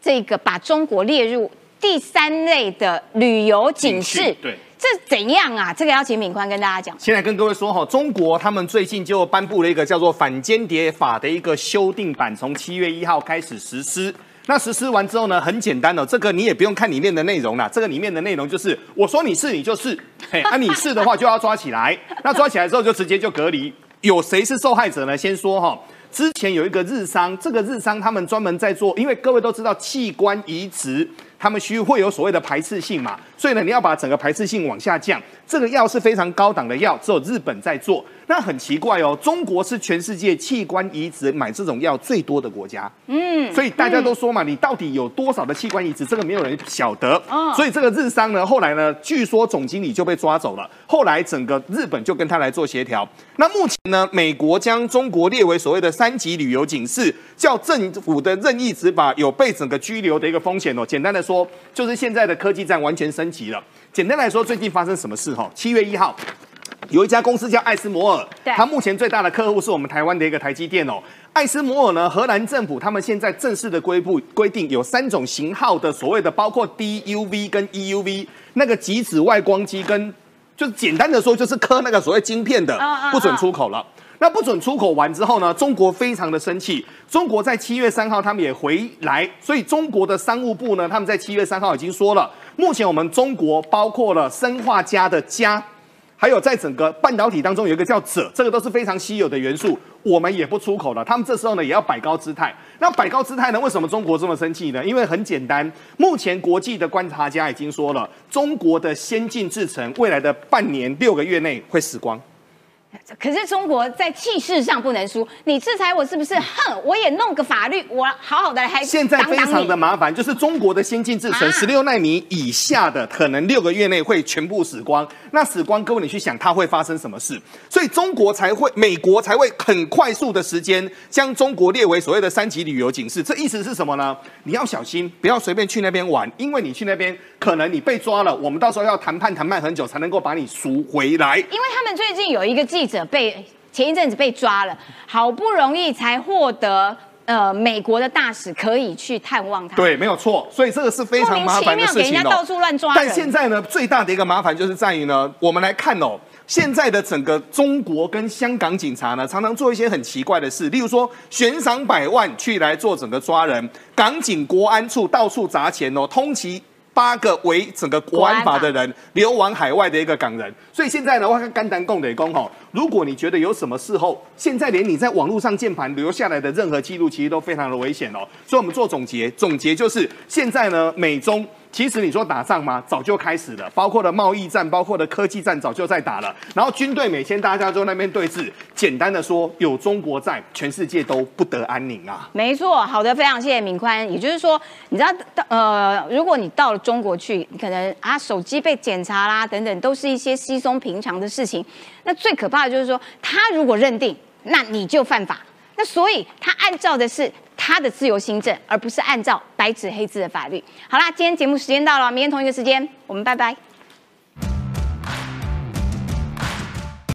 这个把中国列入第三类的旅游警示警示，对。这怎样啊？这个要请敏宽跟大家讲。现在跟各位说哈，中国他们最近就颁布了一个叫做反间谍法的一个修订版，从七月一号开始实施。那实施完之后呢，很简单哦，这个你也不用看里面的内容啦，这个里面的内容就是我说你是你就是，嘿，啊你是的话就要抓起来，*laughs* 那抓起来之后就直接就隔离。有谁是受害者呢？先说哈，之前有一个日商，这个日商他们专门在做，因为各位都知道器官移植，他们需会有所谓的排斥性嘛，所以呢，你要把整个排斥性往下降。这个药是非常高档的药，只有日本在做。那很奇怪哦，中国是全世界器官移植买这种药最多的国家。嗯，所以大家都说嘛，你到底有多少的器官移植，这个没有人晓得。哦所以这个日商呢，后来呢，据说总经理就被抓走了。后来整个日本就跟他来做协调。那目前呢，美国将中国列为所谓的三级旅游警示，叫政府的任意执法有被整个拘留的一个风险哦。简单的说，就是现在的科技战完全升级了。简单来说，最近发生什么事哈？七月一号。有一家公司叫艾斯摩尔，对它目前最大的客户是我们台湾的一个台积电哦。艾斯摩尔呢，荷兰政府他们现在正式的规布规定有三种型号的所谓的包括 DUV 跟 EUV 那个极紫外光机跟就是简单的说就是刻那个所谓晶片的不准出口了。那不准出口完之后呢，中国非常的生气。中国在七月三号他们也回来，所以中国的商务部呢，他们在七月三号已经说了，目前我们中国包括了生化家的家，还有在整个半导体当中有一个叫锗，这个都是非常稀有的元素，我们也不出口了。他们这时候呢也要摆高姿态。那摆高姿态呢？为什么中国这么生气呢？因为很简单，目前国际的观察家已经说了，中国的先进制程未来的半年六个月内会死光。可是中国在气势上不能输，你制裁我是不是？哼，我也弄个法律，我好好的还现在非常的麻烦，就是中国的先进制程啊十六纳米以下的，可能六个月内会全部死光。那死光，各位你去想，它会发生什么事？所以中国才会，美国才会很快速的时间将中国列为所谓的三级旅游警示。这意思是什么呢？你要小心，不要随便去那边玩，因为你去那边，可能你被抓了，我们到时候要谈判谈判很久才能够把你赎回来。因为他们最近有一个记者被前一阵子被抓了，好不容易才获得呃美国的大使可以去探望他。对，没有错，所以这个是非常麻烦的事情哦。到处乱抓人但现在呢，最大的一个麻烦就是在于呢，我们来看哦，现在的整个中国跟香港警察呢，常常做一些很奇怪的事，例如说悬赏百万去来做整个抓人，港警国安处到处砸钱哦，通缉。八个为整个国安法的人流亡海外的一个港人，所以现在呢，我跟甘丹共得公吼，如果你觉得有什么事后，现在连你在网络上键盘留下来的任何记录，其实都非常的危险哦。所以我们做总结，总结就是现在呢，美中其实你说打仗吗？早就开始了，包括了贸易战，包括了科技战，早就在打了。然后军队每天大家都那边对峙，简单的说，有中国在，全世界都不得安宁啊。没错，好的，非常谢谢敏宽。也就是说，你知道，呃，如果你到了中国去，你可能啊手机被检查啦，等等，都是一些稀松平常的事情。那最可怕的就是说，他如果认定，那你就犯法。那所以他按照的是他的自由新政，而不是按照白纸黑字的法律。好啦，今天节目时间到了，明天同一个时间，我们拜拜。